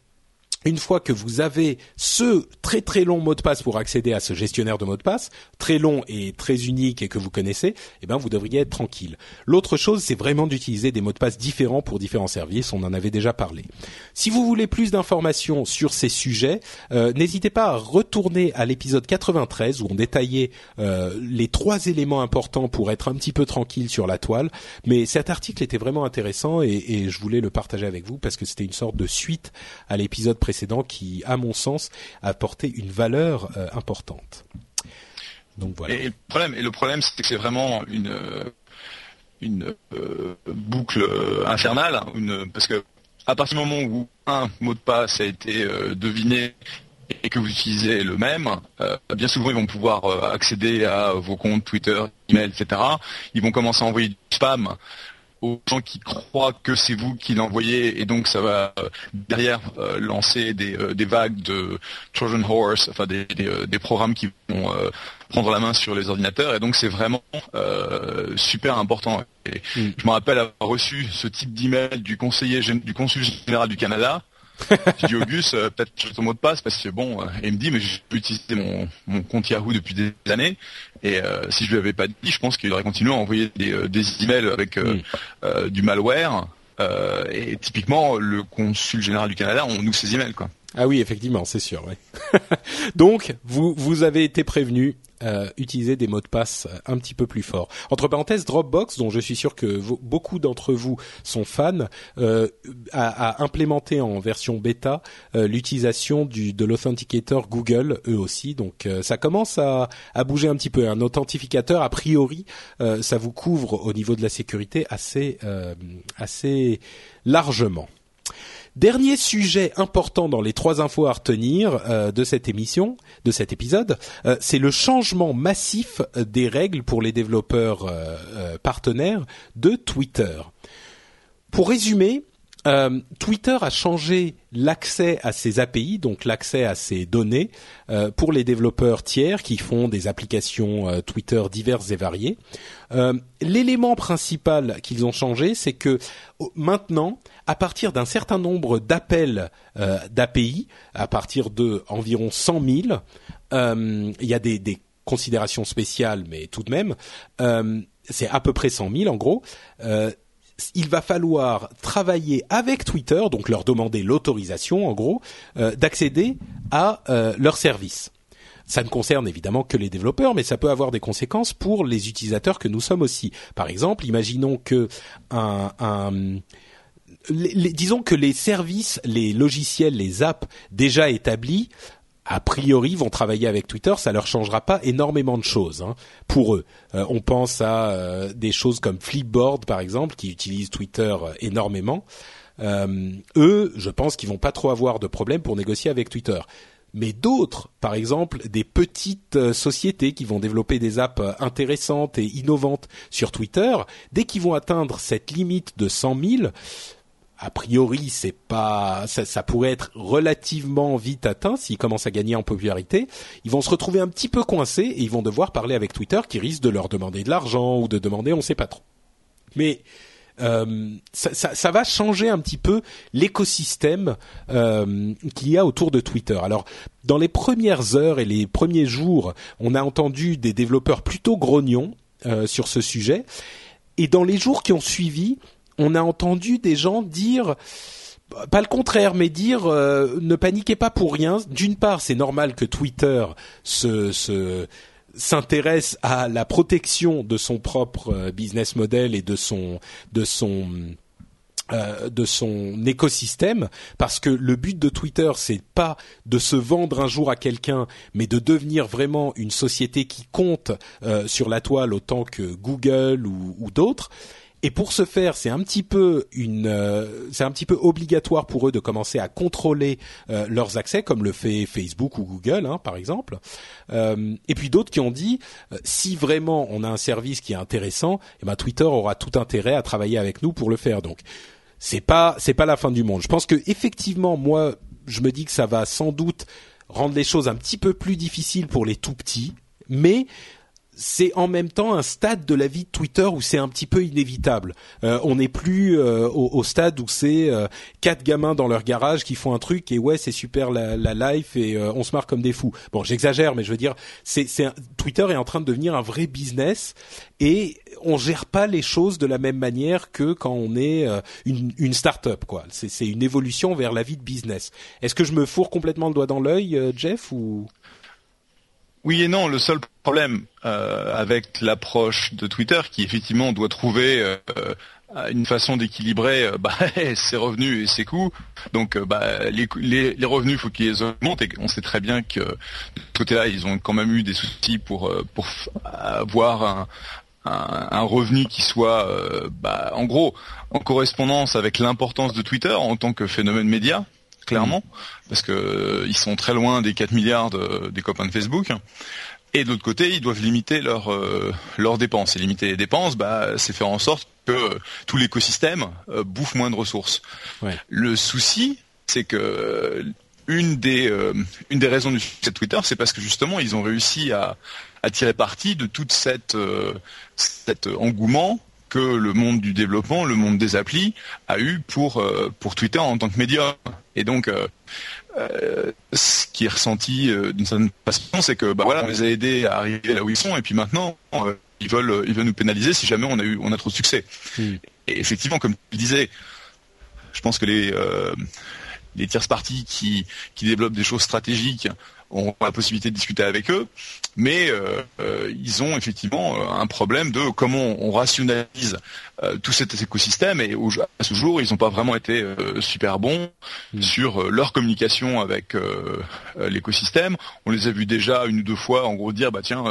une fois que vous avez ce très très long mot de passe pour accéder à ce gestionnaire de mots de passe, très long et très unique et que vous connaissez, eh ben vous devriez être tranquille. L'autre chose, c'est vraiment d'utiliser des mots de passe différents pour différents services. On en avait déjà parlé. Si vous voulez plus d'informations sur ces sujets, euh, n'hésitez pas à retourner à l'épisode 93 où on détaillait euh, les trois éléments importants pour être un petit peu tranquille sur la toile. Mais cet article était vraiment intéressant et, et je voulais le partager avec vous parce que c'était une sorte de suite à l'épisode précédent qui, à mon sens, a apporté une valeur euh, importante. Donc voilà. Et le problème, c'est que c'est vraiment une une euh, boucle infernale, parce que à partir du moment où un mot de passe a été euh, deviné et que vous utilisez le même, euh, bien souvent ils vont pouvoir euh, accéder à vos comptes Twitter, email, etc. Ils vont commencer à envoyer du spam aux gens qui croient que c'est vous qui l'envoyez et donc ça va euh, derrière euh, lancer des, euh, des, vagues de Trojan Horse, enfin des, des, des programmes qui vont prendre la main sur les ordinateurs et donc c'est vraiment super important. Et mm. Je me rappelle avoir reçu ce type d'email du conseiller du consul général du Canada je dis Auguste, euh, peut-être ton mot de passe parce que bon, euh, il me dit mais j'ai utilisé mon, mon compte Yahoo depuis des années et euh, si je lui avais pas dit, je pense qu'il aurait continué à envoyer des, euh, des emails avec mm. du malware et typiquement le consul général du Canada, on nous ses emails quoi. Ah oui, effectivement, c'est sûr. Ouais. Donc, vous vous avez été prévenu euh, utiliser des mots de passe un petit peu plus forts. Entre parenthèses, Dropbox, dont je suis sûr que beaucoup d'entre vous sont fans, euh, a, a, implémenté en version bêta euh, l'utilisation de l'authenticator Google, eux aussi. Donc euh, ça commence à, à, bouger un petit peu. Un authentificateur, a priori, euh, ça vous couvre au niveau de la sécurité assez assez largement. Dernier sujet important dans les trois infos à retenir euh, de cette émission, de cet épisode, euh, c'est le changement massif des règles pour les développeurs euh, partenaires de Twitter. Pour résumer, euh, Twitter a changé l'accès à ses API, donc l'accès à ses données, euh, pour les développeurs tiers qui font des applications euh, Twitter diverses et variées. L'élément principal qu'ils ont changé, c'est que maintenant, à partir d'un certain nombre d'appels d'API, à partir de environ 100 000, il y a des, des, considérations spéciales, mais tout de même c'est à peu près 100 000 en gros. Il va falloir travailler avec Twitter, donc leur demander l'autorisation, en gros, euh, d'accéder à euh, leur service. Ça ne concerne évidemment que les développeurs, mais ça peut avoir des conséquences pour les utilisateurs que nous sommes aussi. Par exemple, imaginons que un, un disons que les services, les logiciels, les apps déjà établis a priori vont travailler avec Twitter, ça leur changera pas énormément de choses hein, pour eux. Euh, on pense à euh, des choses comme Flipboard par exemple qui utilisent Twitter euh, énormément. eux, je pense qu'ils vont pas trop avoir de problème pour négocier avec Twitter. Mais d'autres, par exemple, des petites sociétés qui vont développer des apps intéressantes et innovantes sur Twitter, dès qu'ils vont atteindre cette limite de 100 000, a priori, c'est pas, ça, ça, pourrait être relativement vite atteint s'ils commencent à gagner en popularité. Ils vont se retrouver un petit peu coincés et ils vont devoir parler avec Twitter, qui risque de leur demander de l'argent ou de demander, on sait pas trop. Mais euh, ça, ça, ça, va changer un petit peu l'écosystème euh, qu'il y a autour de Twitter. Alors, dans les premières heures et les premiers jours, on a entendu des développeurs plutôt grognons euh, sur ce sujet. Et dans les jours qui ont suivi, on a entendu des gens dire pas le contraire, mais dire euh, ne paniquez pas pour rien. D'une part, c'est normal que Twitter se, s'intéresse à la protection de son propre euh, business model et de son de son euh, de son écosystème parce que le but de Twitter c'est pas de se vendre un jour à quelqu'un mais de devenir vraiment une société qui compte sur la toile autant que Google ou d'autres et pour ce faire, c'est un petit peu une, euh, c'est un petit peu obligatoire pour eux de commencer à contrôler euh, leurs accès, comme le fait Facebook ou Google, hein, par exemple. Euh, et puis d'autres qui ont dit, si vraiment on a un service qui est intéressant, eh ben Twitter aura tout intérêt à travailler avec nous pour le faire. Donc c'est pas, c'est pas la fin du monde. Je pense que effectivement, moi, je me dis que ça va sans doute rendre les choses un petit peu plus difficiles pour les tout petits, mais c'est en même temps un stade de la vie de Twitter où c'est un petit peu inévitable. Euh, on n'est plus euh, au, stade où c'est euh, quatre gamins dans leur garage qui font un truc et ouais c'est super la, la life et on se marre comme des fous. Bon j'exagère mais je veux dire c'est Twitter est en train de devenir un vrai business et on gère pas les choses de la même manière que quand on est une, une start-up quoi. C'est une évolution vers la vie de business. Est-ce que je me fourre complètement le doigt dans l'œil Jeff ou? Oui et non. Le seul problème euh, avec l'approche de Twitter, qui effectivement doit trouver euh, une façon d'équilibrer euh, bah, ses revenus et ses coûts. Donc bah, les, les, revenus, il faut qu'ils augmentent. Et on sait très bien que de ce côté-là, ils ont quand même eu des soucis pour pour avoir un, un, revenu qui soit, bah, en gros, en correspondance avec l'importance de Twitter en tant que phénomène média clairement, parce que euh, ils sont très loin des 4 milliards des copains de Facebook. Et de l'autre côté, ils doivent limiter leurs euh, leurs dépenses. Et limiter les dépenses, bah, c'est faire en sorte que tout l'écosystème euh, bouffe moins de ressources. Le souci, c'est que une des une des raisons du succès de Twitter, c'est parce que justement, ils ont réussi à, à tirer parti de toute cette cet engouement que le monde du développement, le monde des applis, a eu pour pour Twitter en tant que média. Et donc, euh, euh, ce qui est ressenti euh, d'une certaine façon, c'est que bah voilà, on les a aidés à arriver là où ils sont, et puis maintenant, ils veulent, ils veulent nous pénaliser si jamais on a eu, on a trop de succès. Hmm. Et effectivement, comme tu disais, je pense que les les tierces parties qui qui développent des choses stratégiques ont la possibilité de discuter avec eux, mais euh, euh, ils ont effectivement euh, un problème de comment on, rationalise tout cet écosystème et à ce jour ils n'ont pas vraiment été super bons mm. sur leur communication avec l'écosystème. On les a vus déjà une ou deux fois en gros dire bah tiens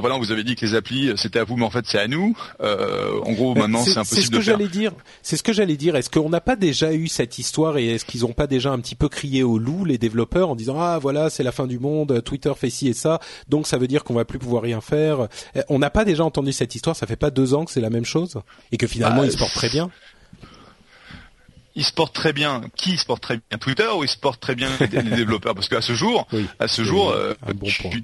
voilà, vous avez dit que les applis c'était à vous, mais en fait c'est à nous. Euh, en gros, maintenant c'est impossible ce que j'allais dire. C'est ce que j'allais dire. Est-ce qu'on n'a pas déjà eu cette histoire et est-ce qu'ils n'ont pas déjà un petit peu crié au loup les développeurs en disant ah voilà c'est la fin du monde, Twitter fait ci et ça, donc ça veut dire qu'on va plus pouvoir rien faire. Euh, on n'a pas déjà entendu cette histoire. Ça fait pas deux ans que c'est la même chose et que finalement bah, ils se portent très bien ils se portent très bien. Qui se porte très bien? Twitter ou ils se portent très bien les développeurs? Parce qu'à ce jour, à ce jour, euh,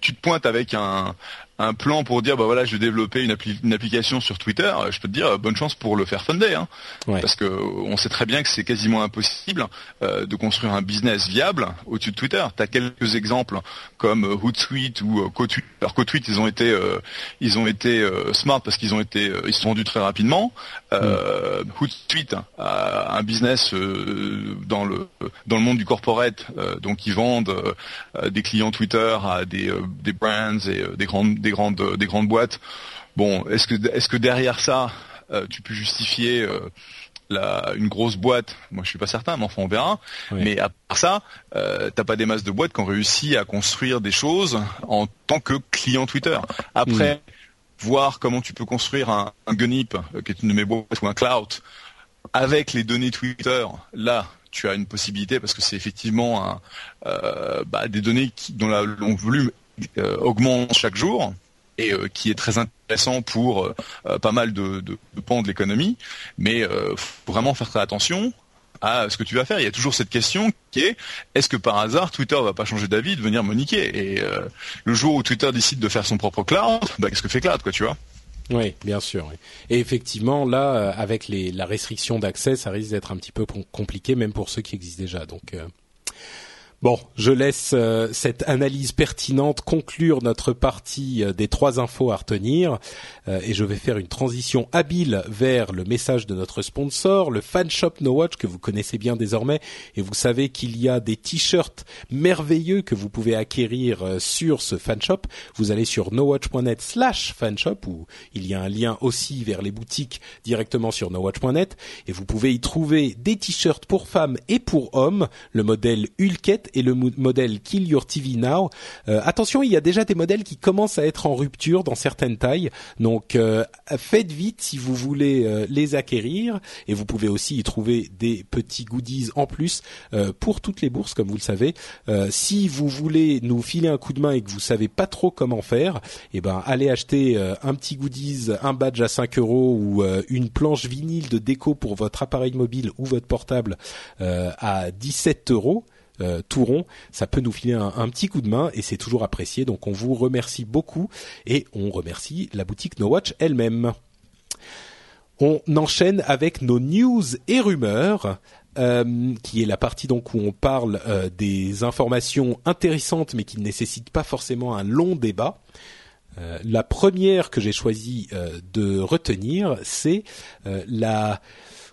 tu, te pointes avec un un plan pour dire bah voilà je vais développer une, une application sur Twitter, je peux te dire bonne chance pour le faire funder, hein. parce que on sait très bien que c'est quasiment impossible euh, de construire un business viable au-dessus de Twitter. Tu as quelques exemples comme euh, Hootsuite ou euh, CoTweet. Alors CoTweet ils ont été euh, ils ont été euh, smart parce qu'ils ont été ils se sont vendus très rapidement. Euh, mm. Hootsuite a un business dans le dans le monde du corporate, donc ils vendent des clients Twitter à des des brands et des grandes des grandes des grandes boîtes. Bon, est-ce que est-ce que derrière ça, euh, tu peux justifier euh, la, une grosse boîte? Moi, je suis pas certain, mais enfin on verra. Mais à part ça, euh, t'as pas des masses de boîtes qui ont réussi à construire des choses en tant que client Twitter. Après, hmm. voir comment tu peux construire un, un Gunip, euh, qui est une de mes boîtes, ou un Cloud, avec les données Twitter, là, tu as une possibilité parce que c'est effectivement un, euh, bah, des données qui, dont la, le volume euh, augmente chaque jour et euh, qui est très intéressant pour euh, pas mal de, pans de l'économie, mais faut vraiment faire très attention à ce que tu vas faire. Il y a toujours cette question qui est est-ce que par hasard Twitter va pas changer d'avis, de venir me niquer Et le jour où Twitter décide de faire son propre cloud, bah, qu'est-ce que fait cloud, quoi, tu vois? Oui, bien sûr. Et effectivement, là, avec la restriction d'accès, ça risque d'être un petit peu compliqué, même pour ceux qui existent déjà. Donc, Bon, je laisse euh, cette analyse pertinente conclure notre partie euh, des trois infos à retenir. Euh, et je vais faire une transition habile vers le message de notre sponsor, le fan shop No Watch que vous connaissez bien désormais. Et vous savez qu'il y a des t-shirts merveilleux que vous pouvez acquérir sur ce fan shop. Vous allez sur nowatch.net slash fanshop où il y a un lien aussi vers les boutiques directement sur nowatch.net et vous pouvez y trouver des t-shirts pour femmes et pour hommes, le modèle Et le modèle Kill Your TV Now. Euh, attention, il y a déjà des modèles qui commencent à être en rupture dans certaines tailles, donc euh, faites vite si vous voulez euh, les acquérir et vous pouvez aussi y trouver des petits goodies en plus pour toutes les bourses, comme vous le savez. si vous voulez nous filer un coup de main et que vous savez pas trop comment faire, eh ben allez acheter un petit goodies, un badge à 5 euros ou une planche vinyle de déco pour votre appareil mobile ou votre portable à 17 euros euh, tout rond, ça peut nous filer un, petit coup de main et c'est toujours apprécié. Donc on vous remercie beaucoup et on remercie la boutique No Watch elle-même. On enchaîne avec nos news et rumeurs. Euh, qui est la partie donc où on parle euh, des informations intéressantes mais qui ne nécessitent pas forcément un long débat. Euh, la première que j'ai choisi de retenir, c'est la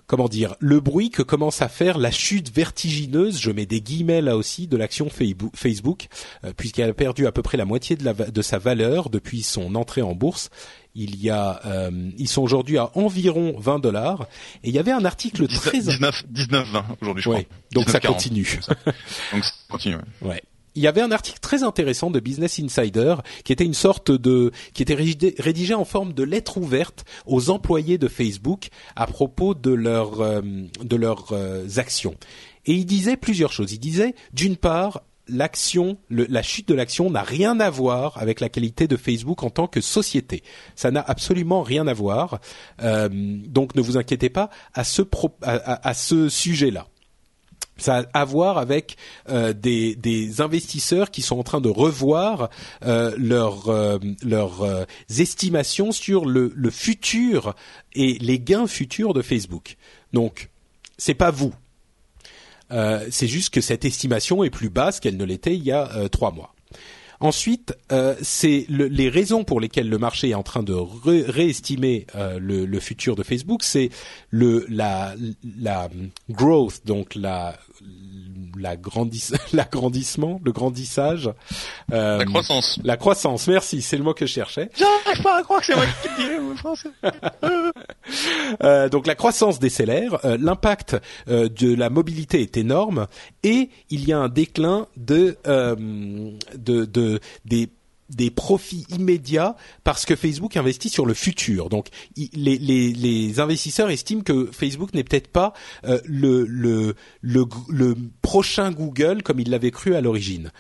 comment dire, le bruit que commence à faire la chute vertigineuse, je mets des guillemets là aussi, de l'action Facebook, euh, puisqu'elle a perdu à peu près la moitié de, la, de sa valeur depuis son entrée en bourse il y a, euh, ils sont aujourd'hui à environ 20 dollars. Et il y avait un article 19, très 19 19 20 aujourd'hui, je crois. donc ça continue. donc ça continue. Ouais. ouais il y avait un article très intéressant de Business Insider qui était une sorte de qui était rédigé, en forme de lettre ouverte aux employés de Facebook à propos de leurs euh, de leurs euh, actions. Et il disait plusieurs choses. Il disait d'une part l'action, la chute de l'action n'a rien à voir avec la qualité de Facebook en tant que société. Ça n'a absolument rien à voir. Euh, donc ne vous inquiétez pas à ce, à ce sujet-là ça a à voir avec euh, des, des, investisseurs qui sont en train de revoir euh, leurs euh, leurs estimations sur le, le, futur et les gains futurs de Facebook. Donc, c'est pas vous. c'est juste que cette estimation est plus basse qu'elle ne l'était il y a trois mois. Ensuite, euh, c'est les raisons pour lesquelles le marché est en train de réestimer euh, le, futur de Facebook, c'est le la, la growth, donc la l'agrandissement, le grandissage. Euh, la croissance. La croissance, merci, c'est le mot que je cherchais. J'arrive pas à croire que c'est moi qui le dirais, mon français. euh, donc la croissance décélère, euh, l'impact euh, de la mobilité est énorme et il y a un déclin de, euh, de, de des des profits immédiats parce que Facebook investit sur le futur. Donc les, les, investisseurs estiment que Facebook n'est peut-être pas euh, le, le, le, prochain Google comme ils l'avaient cru à l'origine.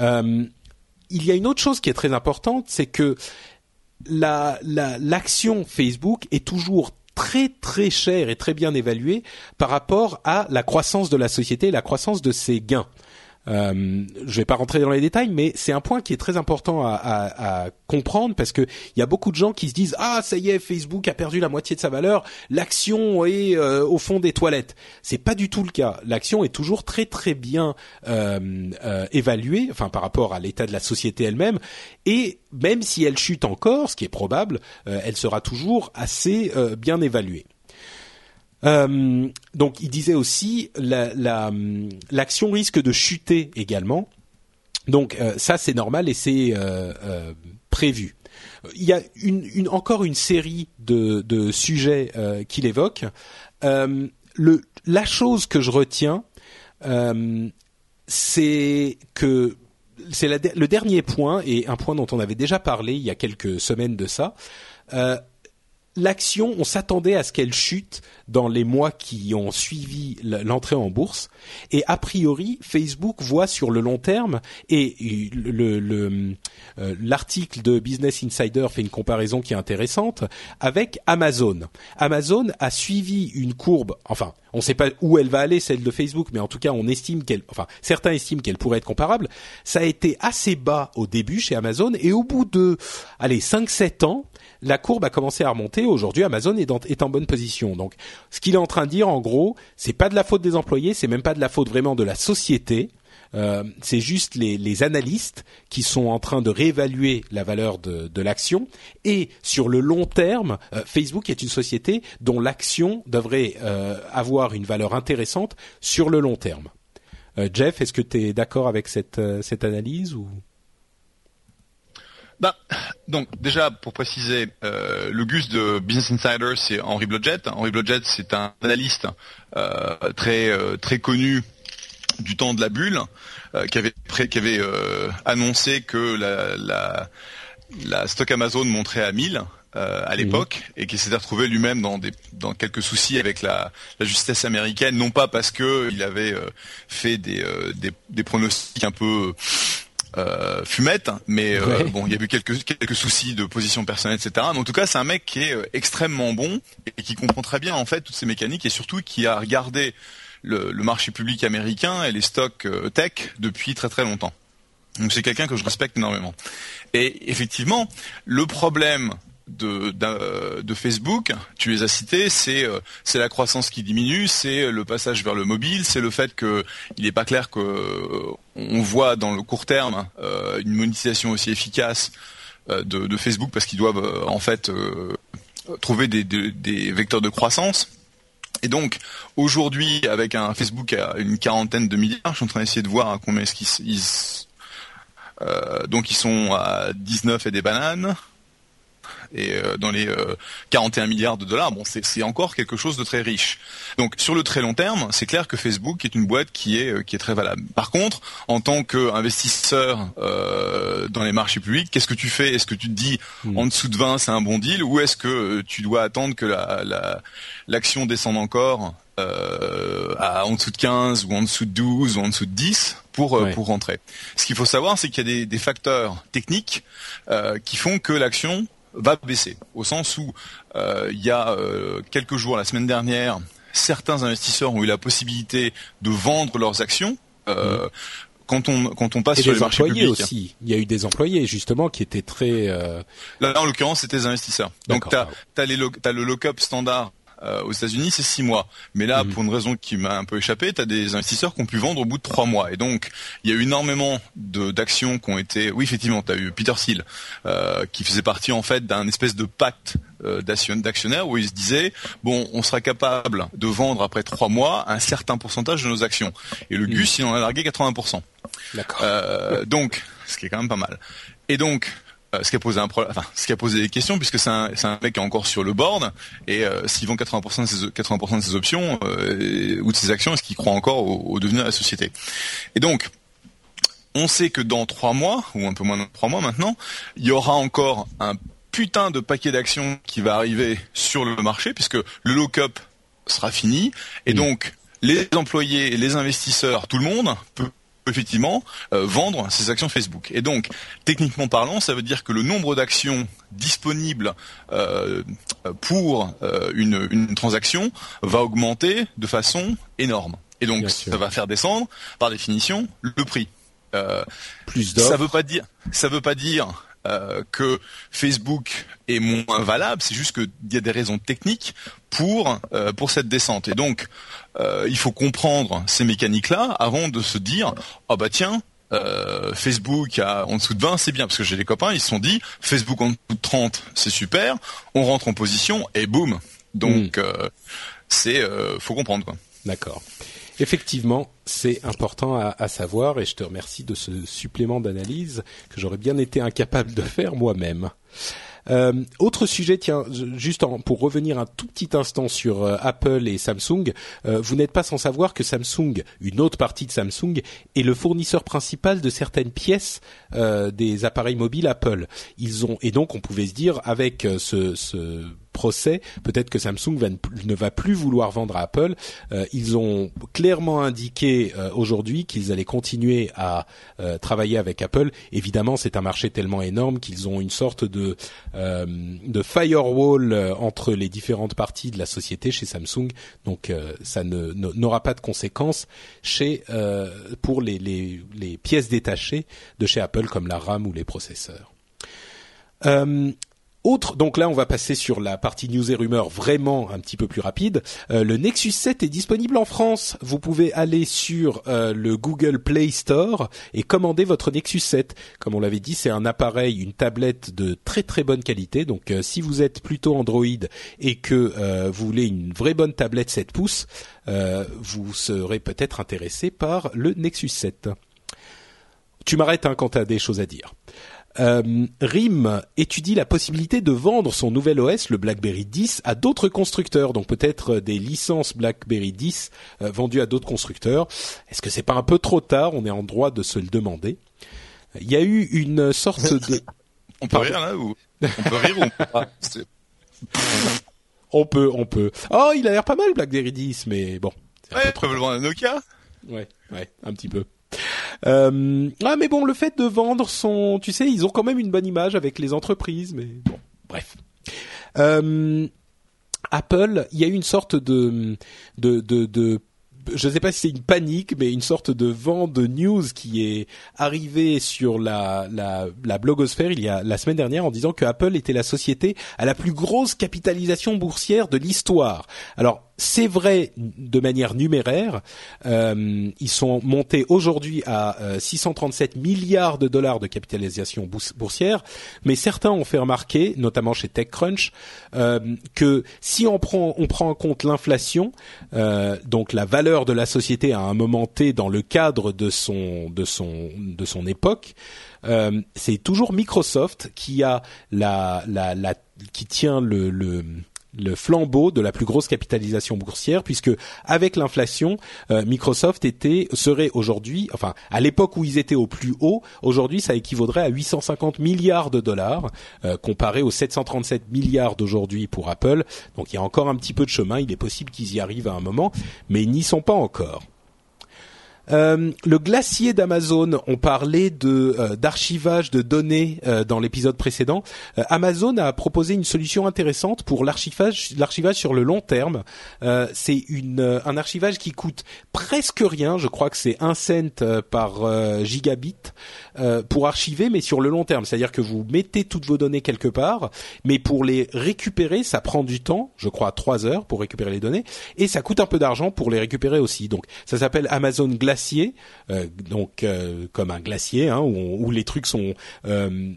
Euh, il y a une autre chose qui est très importante, c'est que la, l'action Facebook est toujours très très chère et très bien évaluée par rapport à la croissance de la société la croissance de ses gains. Euh, je vais pas rentrer dans les détails, mais c'est un point qui est très important à, comprendre parce que il y a beaucoup de gens qui se disent ah ça y est Facebook a perdu la moitié de sa valeur, l'action est euh, au fond des toilettes. C'est pas du tout le cas. L'action est toujours très très bien euh, euh, évaluée, enfin par rapport à l'état de la société elle-même, et même si elle chute encore, ce qui est probable, elle sera toujours assez bien évaluée. Euh, donc, il disait aussi la, l'action risque de chuter également. Donc, euh, ça c'est normal et c'est euh, prévu. Il y a encore une série de, sujets qu'il évoque. La chose que je retiens, c'est que c'est le dernier point et un point dont on avait déjà parlé il y a quelques semaines de ça. L'action, on s'attendait à ce qu'elle chute dans les mois qui ont suivi l'entrée en bourse. Et a priori, Facebook voit sur le long terme, et le- le- euh, l'article de Business Insider fait une comparaison qui est intéressante avec Amazon. Amazon a suivi une courbe, enfin, on ne sait pas où elle va aller, celle de Facebook, mais en tout cas, on estime qu'elle, enfin, certains estiment qu'elle pourrait être comparable. Ça a été assez bas au début chez Amazon, et au bout de, allez, 5-7 ans, la courbe a commencé à remonter. Aujourd'hui, Amazon est, en bonne position. Donc, ce qu'il est en train de dire, en gros, c'est pas de la faute des employés, c'est même pas de la faute vraiment de la société. Euh, c'est juste les, analystes qui sont en train de réévaluer la valeur de, l'action. Et sur le long terme, euh, Facebook est une société dont l'action devrait euh, avoir une valeur intéressante sur le long terme. Jeff, est-ce que tu es d'accord avec cette, cette analyse ou? Bah, donc déjà pour préciser, euh, le Gus de Business Insider, c'est Henry Blodgett. Henry Blodgett, c'est un analyste euh, très euh, très connu du temps de la bulle, euh, qui avait pré- qui avait annoncé que la, la la stock Amazon monterait à 1000 euh, à l'époque et qui s'était retrouvé lui-même dans des dans quelques soucis avec la, la justice américaine, non pas parce que il avait euh, fait des, euh, des des pronostics un peu euh, fumette, mais euh, Ouais. bon, il y a eu quelques quelques soucis de position personnelle, etc. Mais en tout cas, c'est un mec qui est euh, extrêmement bon et qui comprend très bien en fait toutes ces mécaniques et surtout qui a regardé le, le marché public américain et les stocks tech depuis très très longtemps. Donc c'est quelqu'un que je respecte énormément. Et effectivement, le problème de, Facebook, tu les as cités, c'est euh, c'est la croissance qui diminue, c'est le passage vers le mobile, c'est le fait que il n'est pas clair que euh, voit dans le court terme euh, une monétisation aussi efficace de, Facebook parce qu'ils doivent en fait trouver des, vecteurs de croissance. Et donc aujourd'hui, avec un Facebook à une quarantaine de milliards, je suis en train d'essayer de voir à combien est-ce qu'ils ils sont à 19 et des bananes et euh, dans les euh, 41 milliards de dollars, bon, c'est encore quelque chose de très riche. Donc sur le très long terme, c'est clair que Facebook est une boîte qui est euh, qui est très valable. Par contre, en tant qu'investisseur euh, dans les marchés publics, qu'est-ce que tu fais? Est-ce que tu te dis en dessous de 20 c'est un bon deal? Ou est-ce que euh, tu dois attendre que la la- l'action descende encore euh, à en dessous de 15 ou en dessous de 12 ou en dessous de 10 pour euh, Ouais. pour rentrer? Ce qu'il faut savoir, c'est qu'il y a des, des facteurs techniques euh, qui font que l'action va baisser, au sens où euh, il y a euh, quelques jours, la semaine dernière, certains investisseurs ont eu la possibilité de vendre leurs actions. euh, Quand on quand on passe et sur les marchés employés publics, aussi. Il y a eu des employés justement qui étaient très euh, Là, en l'occurrence, c'était des investisseurs. Donc, t'as lo- t'as le lock-up standard euh, aux États-Unis, c'est six mois. Mais là, Mhm. pour une raison qui m'a un peu échappé, t'as des investisseurs qui ont pu vendre au bout de trois mois. Et donc, il y a eu énormément de d'actions qui ont été. Oui, effectivement, t'as eu Peter Thiel euh, qui faisait partie en fait d'un espèce de pacte euh, d'action- d'actionnaires où il se disait bon, on sera capable de vendre après trois mois un certain pourcentage de nos actions. Et le Gus, il en a largué 80%. d'accord. Euh, donc, ce qui est quand même pas mal. Et donc, ce qui a posé un problème, enfin, ce qui a posé des questions, puisque c'est un, c'est un mec qui est encore sur le board, et euh, s'il vend 80% de ses, 80% de ses options euh, ou de ses actions, est-ce qu'il croit encore au, au devenir de la société? Et donc, on sait que dans trois mois, ou un peu moins de trois mois maintenant, il y aura encore un putain de paquet d'actions qui va arriver sur le marché, puisque le lock-up sera fini, et donc les employés, les investisseurs, tout le monde peut effectivement euh, vendre ses actions Facebook. Et donc, techniquement parlant, ça veut dire que le nombre d'actions disponibles euh, pour euh, une, une transaction va augmenter de façon énorme. Et donc Bien sûr. ça va faire descendre, par définition, le prix. Euh, Plus ça veut pas dire, ça veut pas dire euh, que Facebook est moins valable. C'est juste qu'il y a des raisons techniques pour euh, pour cette descente. Et donc euh, il faut comprendre ces mécaniques-là avant de se dire ah bah tiens. Facebook à en dessous de 20 c'est bien parce que j'ai des copains ils se sont dit Facebook en dessous de 30 c'est super on rentre en position et boum donc euh, c'est faut comprendre quoi D'accord. Effectivement, c'est important à, à savoir et je te remercie de ce supplément d'analyse que j'aurais bien été incapable de faire moi-même. Euh, autre sujet, tiens, juste en- pour revenir un tout petit instant sur euh, Apple et Samsung, euh, vous n'êtes pas sans savoir que Samsung, une autre partie de Samsung, est le fournisseur principal de certaines pièces euh, des appareils mobiles Apple. Ils ont et donc on pouvait se dire avec euh, ce, ce procès, peut-être que Samsung ne, va plus vouloir vendre à Apple. Euh, ils ont clairement indiqué euh, aujourd'hui qu'ils allaient continuer à euh, travailler avec Apple. Évidemment, c'est un marché tellement énorme qu'ils ont une sorte de firewall entre les différentes parties de la société chez Samsung. Donc, ça ne n'aura pas de conséquences chez pour les, pièces détachées de chez Apple comme la RAM ou les processeurs. Autre, donc là, on va passer sur la partie news et rumeurs vraiment un petit peu plus rapide. Euh, le Nexus 7 est disponible en France. Vous pouvez aller sur euh, le Google Play Store et commander votre Nexus 7. Comme on l'avait dit, c'est un appareil, une tablette de très très bonne qualité. Donc, euh, si vous êtes plutôt Android et que vous voulez une vraie bonne tablette 7 pouces, vous serez peut-être intéressé par le Nexus 7. Tu m'arrêtes hein, quand tu as des choses à dire. Euh, RIM étudie la possibilité de vendre son nouvel OS, le BlackBerry 10, à d'autres constructeurs, donc peut-être euh, des licences BlackBerry 10 euh, vendues à d'autres constructeurs. Est-ce que c'est pas un peu trop tard? On est en droit de se le demander. Il y a eu une sorte de... on peut rire là ou on peut rire ou on peut pas? On peut, on peut. Oh, il a l'air pas mal BlackBerry 10, mais bon. un ouais vendre à Nokia Ouais, ouais, un petit peu. Euh, ah, mais bon, le fait de vendre son, tu sais, ils ont quand même une bonne image avec les entreprises, mais bon, bref. Euh, Apple, il y a eu une sorte de, de, de, je ne sais pas si c'est une panique, mais une sorte de vent de news qui est arrivé sur la, la, la blogosphère il y a la semaine dernière en disant que Apple était la société à la plus grosse capitalisation boursière de l'histoire. Alors c'est vrai de manière numéraire, euh, ils sont montés aujourd'hui à euh, 637 milliards de dollars de capitalisation bours- boursière, mais certains ont fait remarquer, notamment chez TechCrunch, euh, que si on prend, on prend en compte l'inflation, euh, donc la valeur de la société à un moment T dans le cadre de son de son de son époque, euh, c'est toujours Microsoft qui a la la, la qui tient le, le le flambeau de la plus grosse capitalisation boursière puisque avec l'inflation euh, Microsoft était serait aujourd'hui enfin à l'époque où ils étaient au plus haut aujourd'hui ça équivaudrait à 850 milliards de dollars euh, comparé aux 737 milliards d'aujourd'hui pour Apple. Donc il y a encore un petit peu de chemin. Il est possible qu'ils y arrivent à un moment mais ils n'y sont pas encore euh, le glacier d'Amazon, on parlait de euh, d'archivage de données euh, dans l'épisode précédent. Euh, Amazon a proposé une solution intéressante pour l'archivage l'archivage sur le long terme. Euh, c'est une un archivage qui coûte presque rien. Je crois que c'est un cent par gigabit pour archiver, mais sur le long terme. C'est-à-dire que vous mettez toutes vos données quelque part, mais pour les récupérer, ça prend du temps. Je crois trois heures pour récupérer les données, et ça coûte un peu d'argent pour les récupérer aussi. Donc ça s'appelle Amazon Glacier, euh, donc euh, comme un glacier hein, où, on- où les trucs sont euh,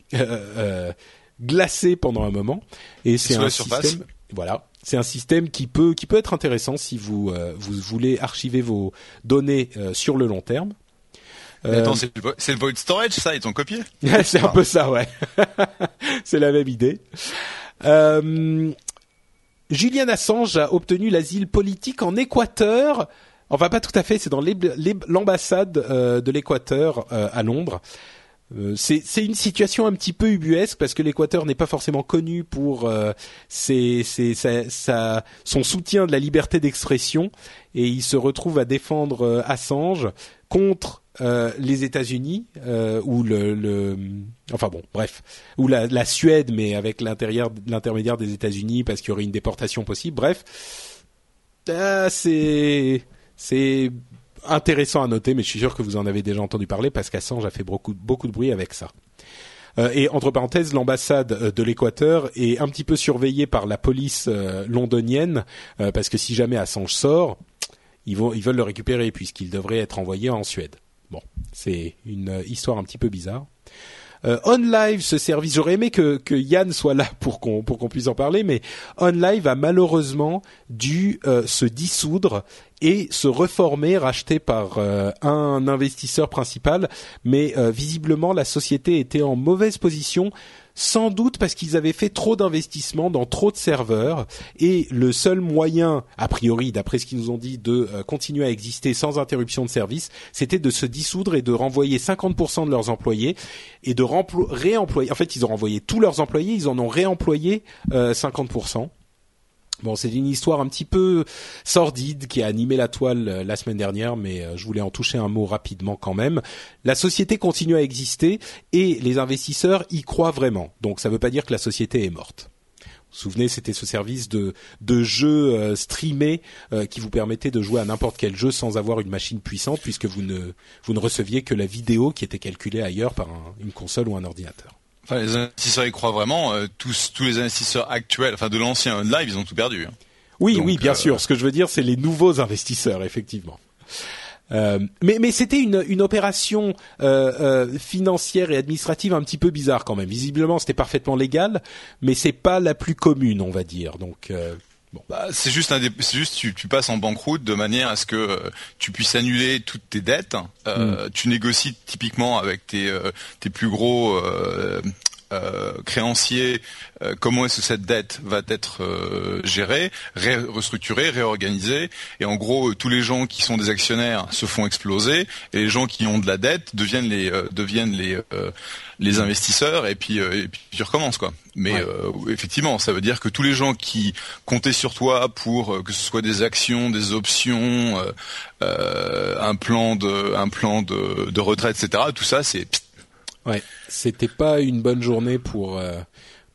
glacés pendant un moment. Et c'est un surface. système, voilà, c'est un système qui peut qui peut être intéressant si vous vous voulez archiver vos données sur le long terme. Mais Attends, c'est le, vo- c'est le void storage ça ils t'ont copié? C'est un peu ça, ouais. c'est la même idée. Euh, Julian Assange a obtenu l'asile politique en Équateur. Enfin, pas tout à fait. C'est dans l'ambassade euh, de l'Équateur euh, à Londres. Euh, c'est une situation un petit peu ubuesque parce que l'Équateur n'est pas forcément connu pour son soutien de la liberté d'expression et il se retrouve à défendre Assange contre les États-Unis ou le, enfin bon bref ou la, la Suède mais avec l'intérieur l'intermédiaire des États-Unis parce qu'il y aurait une déportation possible bref Ah, c'est C'est intéressant à noter, mais je suis sûr que vous en avez déjà entendu parler parce qu'Assange a fait beaucoup, de bruit avec ça. Euh, et entre parenthèses, l'ambassade euh, de l'Équateur est un petit peu surveillée par la police euh, londonienne parce que si jamais Assange sort, ils veulent le récupérer puisqu'il devrait être envoyé en Suède. Bon, c'est une histoire un petit peu bizarre. Euh, ce service, j'aurais aimé que, que Yann soit là pour qu'on pour qu'on puisse en parler, mais OnLive a malheureusement dû euh, se dissoudre et se reformer, racheté par euh, un investisseur principal. Mais euh, visiblement, la société était en mauvaise position sans doute parce qu'ils avaient fait trop d'investissements dans trop de serveurs et le seul moyen, a priori, d'après ce qu'ils nous ont dit, de euh, continuer à exister sans interruption de service, c'était de se dissoudre et de renvoyer 50% de leurs employés et de réemployer. En fait, ils ont renvoyé tous leurs employés, ils en ont réemployé 50%. Bon, c'est une histoire un petit peu sordide qui a animé la toile euh, la semaine dernière, mais euh, je voulais en toucher un mot rapidement quand même. La société continue à exister et les investisseurs y croient vraiment. Donc ça ne veut pas dire que la société est morte. Vous vous souvenez, c'était ce service de, de jeu euh, streamé qui vous permettait de jouer à n'importe quel jeu sans avoir une machine puissante puisque vous ne, vous ne receviez que la vidéo qui était calculée ailleurs par une console ou un ordinateur. Enfin, les investisseurs y croient vraiment. Euh, tous, tous les investisseurs actuels, enfin de l'ancien live, ils ont tout perdu. Hein. Oui, oui, bien euh, sûr. Ce que je veux dire, c'est les nouveaux investisseurs, effectivement. Euh, mais, mais c'était une, une opération financière et administrative un petit peu bizarre quand même. Visiblement, c'était parfaitement légal, mais c'est pas la plus commune, on va dire. Donc bah, c'est juste un c'est juste tu, tu, passes en banqueroute de manière à ce que euh, tu puisses annuler toutes tes dettes. Euh, mm. Tu négocies typiquement avec tes euh, tes plus gros créanciers comment est-ce que cette dette va être gérée, restructurée, réorganisée et en gros tous les gens qui sont des actionnaires se font exploser et les gens qui ont de la dette deviennent les deviennent les les investisseurs et puis, euh, et puis tu recommences quoi. Mais euh, effectivement, ça veut dire que tous les gens qui comptaient sur toi pour euh, que ce soit des actions, des options, un plan de un plan de, de retraite, etc. Tout ça, c'est ouais, c'était pas une bonne journée pour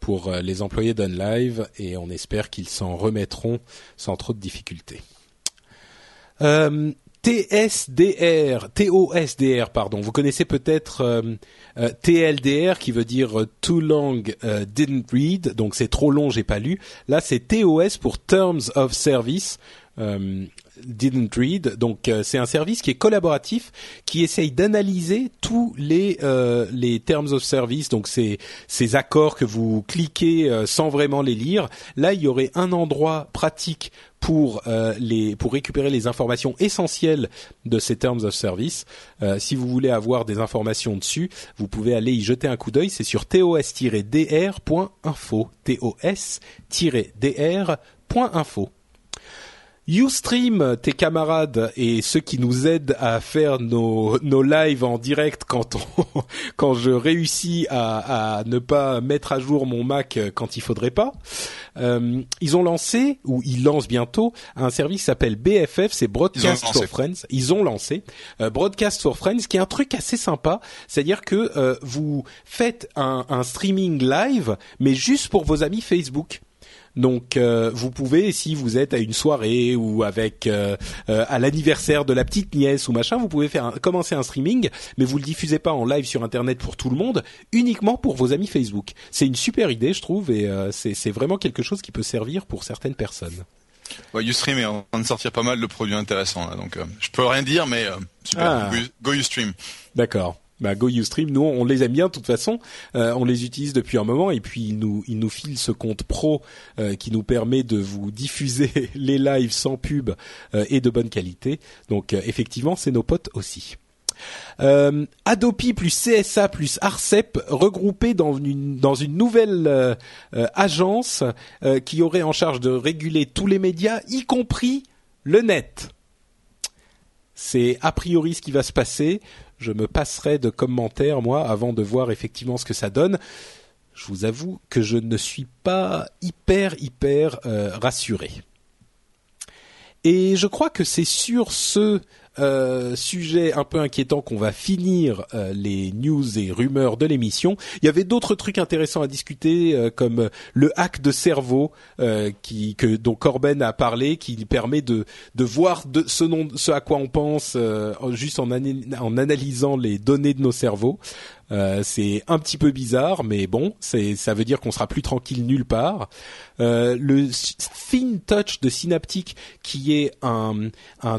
pour les employés d'OnLive et on espère qu'ils s'en remettront sans trop de difficultés. Euh, TSDR, TOSDR, pardon. Vous connaissez peut-être euh, euh, TLDR qui veut dire euh, Too Long Didn't Read, donc c'est trop long, j'ai pas lu. Là, c'est TOS pour Terms of Service. Didn't Read. Donc c'est un service qui est collaboratif, qui essaye d'analyser tous les les terms of service, donc ces ces accords que vous cliquez sans vraiment les lire. Là, il y aurait un endroit pratique pour euh, les pour récupérer les informations essentielles de ces terms of service. Euh, si vous voulez avoir des informations dessus, vous pouvez aller y jeter un coup d'œil. C'est sur tos-dr.info. tos-dr.info. Ustream, tes camarades et ceux qui nous aident à faire nos, nos lives en direct quand on, quand je réussis à, à, ne pas mettre à jour mon Mac quand il faudrait pas, euh, ils ont lancé ou ils lancent bientôt un service qui s'appelle BFF, c'est Broadcast for Friends. Ils ont lancé euh, Broadcast for Friends, qui est un truc assez sympa, c'est-à-dire que euh, vous faites un, un streaming live, mais juste pour vos amis Facebook. Donc euh, vous pouvez, si vous êtes à une soirée ou avec euh, euh, à l'anniversaire de la petite nièce ou machin, vous pouvez faire commencer un streaming, mais vous le diffusez pas en live sur internet pour tout le monde, uniquement pour vos amis Facebook. C'est une super idée, je trouve, et c'est vraiment quelque chose qui peut servir pour certaines personnes. Ouais, Ustream est en train de sortir pas mal de produits intéressants là, donc je peux rien dire, mais super. Ah. Go Ustream. D'accord bah, Go Ustream, nous on les aime bien de toute façon, euh, on les utilise depuis un moment et puis ils nous ils nous filent ce compte pro euh, qui nous permet de vous diffuser les lives sans pub euh, et de bonne qualité. Donc effectivement, c'est nos potes aussi. Adopi plus CSA plus Arcep regroupés dans une dans une nouvelle agence qui aurait en charge de réguler tous les médias, y compris le net. C'est a priori ce qui va se passer je me passerai de commentaires moi avant de voir effectivement ce que ça donne. Je vous avoue que je ne suis pas hyper hyper euh, rassuré. Et je crois que c'est sur ce euh, sujet un peu inquiétant qu'on va finir euh, les news et rumeurs de l'émission. Il y avait d'autres trucs intéressants à discuter, euh, comme le hack de cerveau qui que dont Corben a parlé, qui permet de de voir de ce, nom, ce à quoi on pense juste en, en analysant les données de nos cerveaux. Euh, c'est un petit peu bizarre, mais bon, ça veut dire qu'on sera plus tranquille nulle part. Euh, le Thin Touch de Synaptic, qui est un,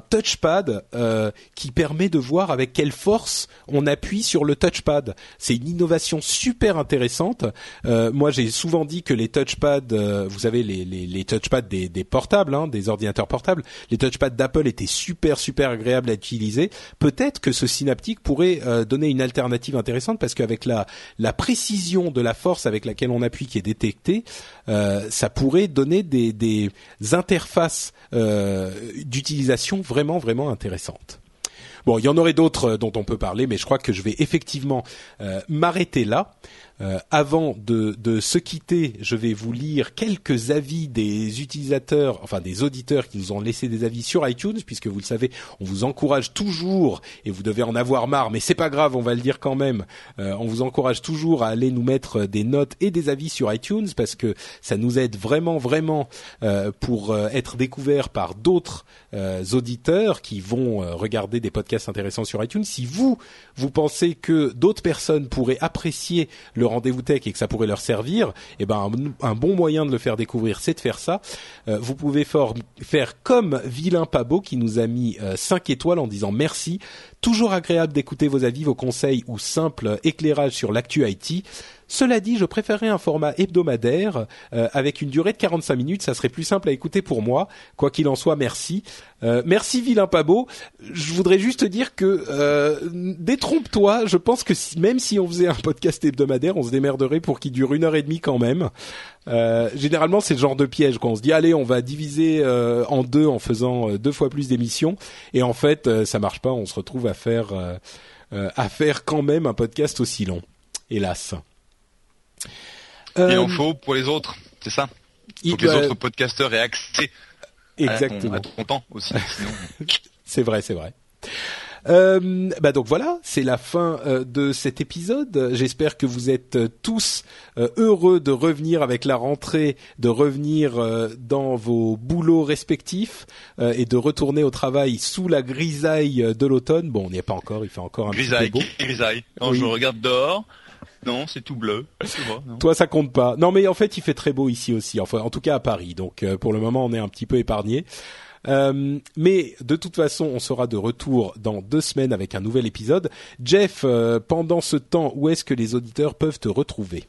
touchpad euh, qui permet de voir avec quelle force on appuie sur le touchpad. C'est une innovation super intéressante. Euh, moi, j'ai souvent dit que les touchpads, vous savez, les, touchpads des, portables, hein, des ordinateurs portables, les touchpads d'Apple étaient super super agréables à utiliser. Peut-être que ce Synaptic pourrait donner une alternative intéressante parce qu'avec la, précision de la force avec laquelle on appuie qui est détectée, euh, ça pourrait donner des, interfaces euh, d'utilisation vraiment vraiment intéressantes. Bon, il y en aurait d'autres dont on peut parler, mais je crois que je vais effectivement euh, m'arrêter là. Euh, avant de, de, se quitter, je vais vous lire quelques avis des utilisateurs, enfin des auditeurs qui nous ont laissé des avis sur iTunes, puisque vous le savez, on vous encourage toujours, et vous devez en avoir marre, mais c'est pas grave, on va le dire quand même, euh, on vous encourage toujours à aller nous mettre des notes et des avis sur iTunes, parce que ça nous aide vraiment, vraiment euh, pour euh, être découvert par d'autres auditeurs qui vont regarder des podcasts intéressants sur iTunes. Si vous, vous pensez que d'autres personnes pourraient apprécier le rendez-vous tech et que ça pourrait leur servir, eh ben un, bon moyen de le faire découvrir, c'est de faire ça. Euh, vous pouvez faire comme Vilain Pabo qui nous a mis 5 euh, étoiles en disant merci. Toujours agréable d'écouter vos avis, vos conseils ou simples éclairages sur l'actu IT. Cela dit, je préférerais un format hebdomadaire euh, avec une durée de 45 minutes. Ça serait plus simple à écouter pour moi. Quoi qu'il en soit, merci. Euh, merci vilain Pabo. Je voudrais juste dire que euh, détrompe-toi. Je pense que même si on faisait un podcast hebdomadaire, on se démerderait pour qu'il dure une heure et demie quand même. Euh, généralement, c'est le genre de piège quand on se dit allez, on va diviser en deux en faisant deux fois plus d'émissions, et en fait, ça marche pas. On se retrouve à faire à faire quand même un podcast aussi long. Hélas. Il en faut pour les autres, c'est ça? Il faut que les autres podcasteurs aient accès Exactement. À ton, temps aussi. c'est vrai, c'est vrai. Euh, bah donc voilà, c'est la fin euh, de cet épisode. J'espère que vous êtes euh, tous euh, heureux de revenir avec la rentrée, de revenir dans vos boulots respectifs et de retourner au travail sous la grisaille de l'automne. Bon, on n'y est pas encore, il fait encore un grisaille, petit peu beau. Grisaille. Quand je regarde dehors, non, c'est tout bleu. Toi, ça compte pas. Non, mais en fait, il fait très beau ici aussi. Enfin, en tout cas à Paris. Donc, euh, pour le moment, on est un petit peu épargné. Euh, mais de toute façon, on sera de retour dans deux semaines avec un nouvel épisode. Jeff, euh, pendant ce temps, où est-ce que les auditeurs peuvent te retrouver?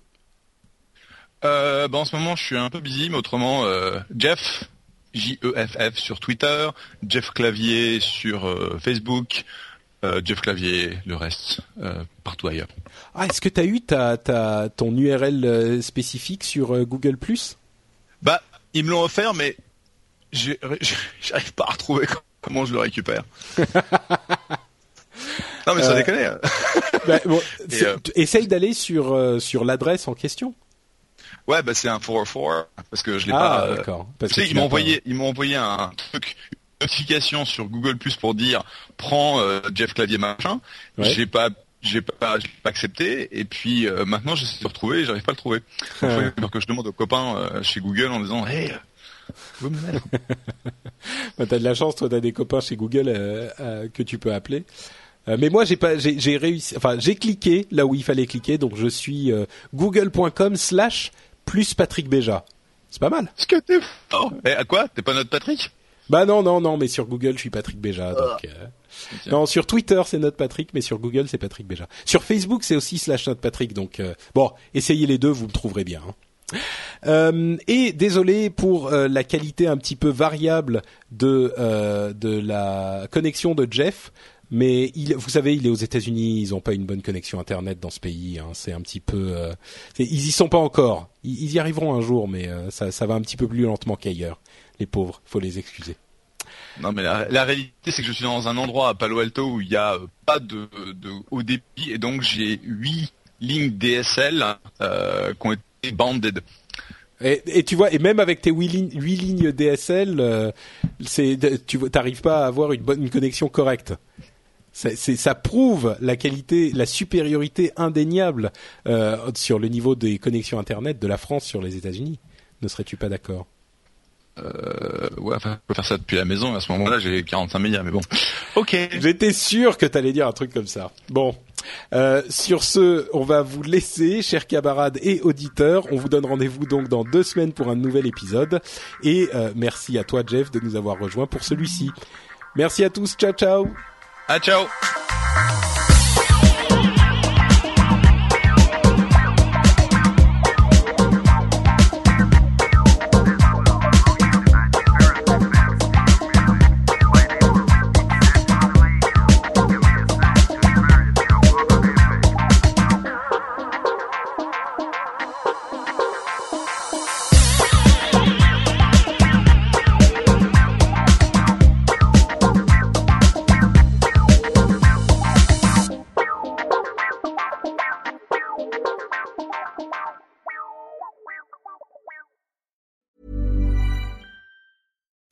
Euh, bah, En ce moment, je suis un peu busy, mais autrement, Jeff, J-E-F-F sur Twitter, Jeff Clavier sur Facebook, Jeff Clavier, le reste, partout ailleurs. Ah, est-ce que tu as eu ta, ta, ton URL euh, spécifique sur euh, Google Plus? Bah, ils me l'ont offert, mais j'arrive pas à retrouver comment je le récupère. non, mais ça euh, déconne. Hein. bah, essaye d'aller sur sur l'adresse en question. Ouais, bah c'est un 404 parce que je l'ai ah, pas. d'accord. Parce que ils m'ont envoyé, ils m'ont envoyé un truc, notification sur Google Plus pour dire prends Jeff Clavier machin. J'ai pas j'ai pas, pas accepté et puis euh, maintenant j'essaie de le retrouver et j'arrive pas à le trouver. Alors que je demande aux copains euh, chez Google en disant hey, vous me bah, t'as de la chance, toi t'as des copains chez Google euh, que tu peux appeler. mais moi j'ai pas, j'ai réussi, enfin j'ai cliqué là où il fallait cliquer, donc je suis google.com/slash plus Patrick Béja. C'est pas mal. Ce que t'es. Oh, et à quoi? T'es pas notre Patrick? Bah non non non, mais sur Google je suis Patrick Béja, donc. Non, sur Twitter c'est notre Patrick, mais sur Google c'est Patrick Béja. Sur Facebook c'est aussi slash notre Patrick. Donc euh, bon, essayez les deux, vous me trouverez bien. Hein. Euh, et désolé pour euh, la qualité un petit peu variable de de la connexion de Jeff. Mais il, vous savez, il est aux États-Unis, ils n'ont pas une bonne connexion internet dans ce pays. Hein, c'est un petit peu, ils y sont pas encore. Ils, y arriveront un jour, mais ça, ça va un petit peu plus lentement qu'ailleurs. Les pauvres, faut les excuser. Non, mais la, réalité, c'est que je suis dans un endroit à Palo Alto où il n'y a euh, pas de, de, haut débit, et donc j'ai huit lignes DSL euh, qui ont été banded. Et, et tu vois, et même avec tes 8 lignes, DSL, euh, c'est, tu n'arrives pas à avoir une bonne une connexion correcte. Ça prouve la qualité, la supériorité indéniable euh, sur le niveau des connexions Internet de la France sur les États-Unis. Ne serais-tu pas d'accord? Euh, ouais, enfin, je peux faire ça depuis la maison. À ce moment-là, j'ai 45 mégas, mais bon. Ok. J'étais sûr que t'allais dire un truc comme ça. Bon, euh, sur ce, on va vous laisser, chers camarades et auditeurs. On vous donne rendez-vous donc dans deux semaines pour un nouvel épisode. Et euh, merci à toi, Jeff, de nous avoir rejoints pour celui-ci. Merci à tous. Ciao, ciao. Ah, ciao.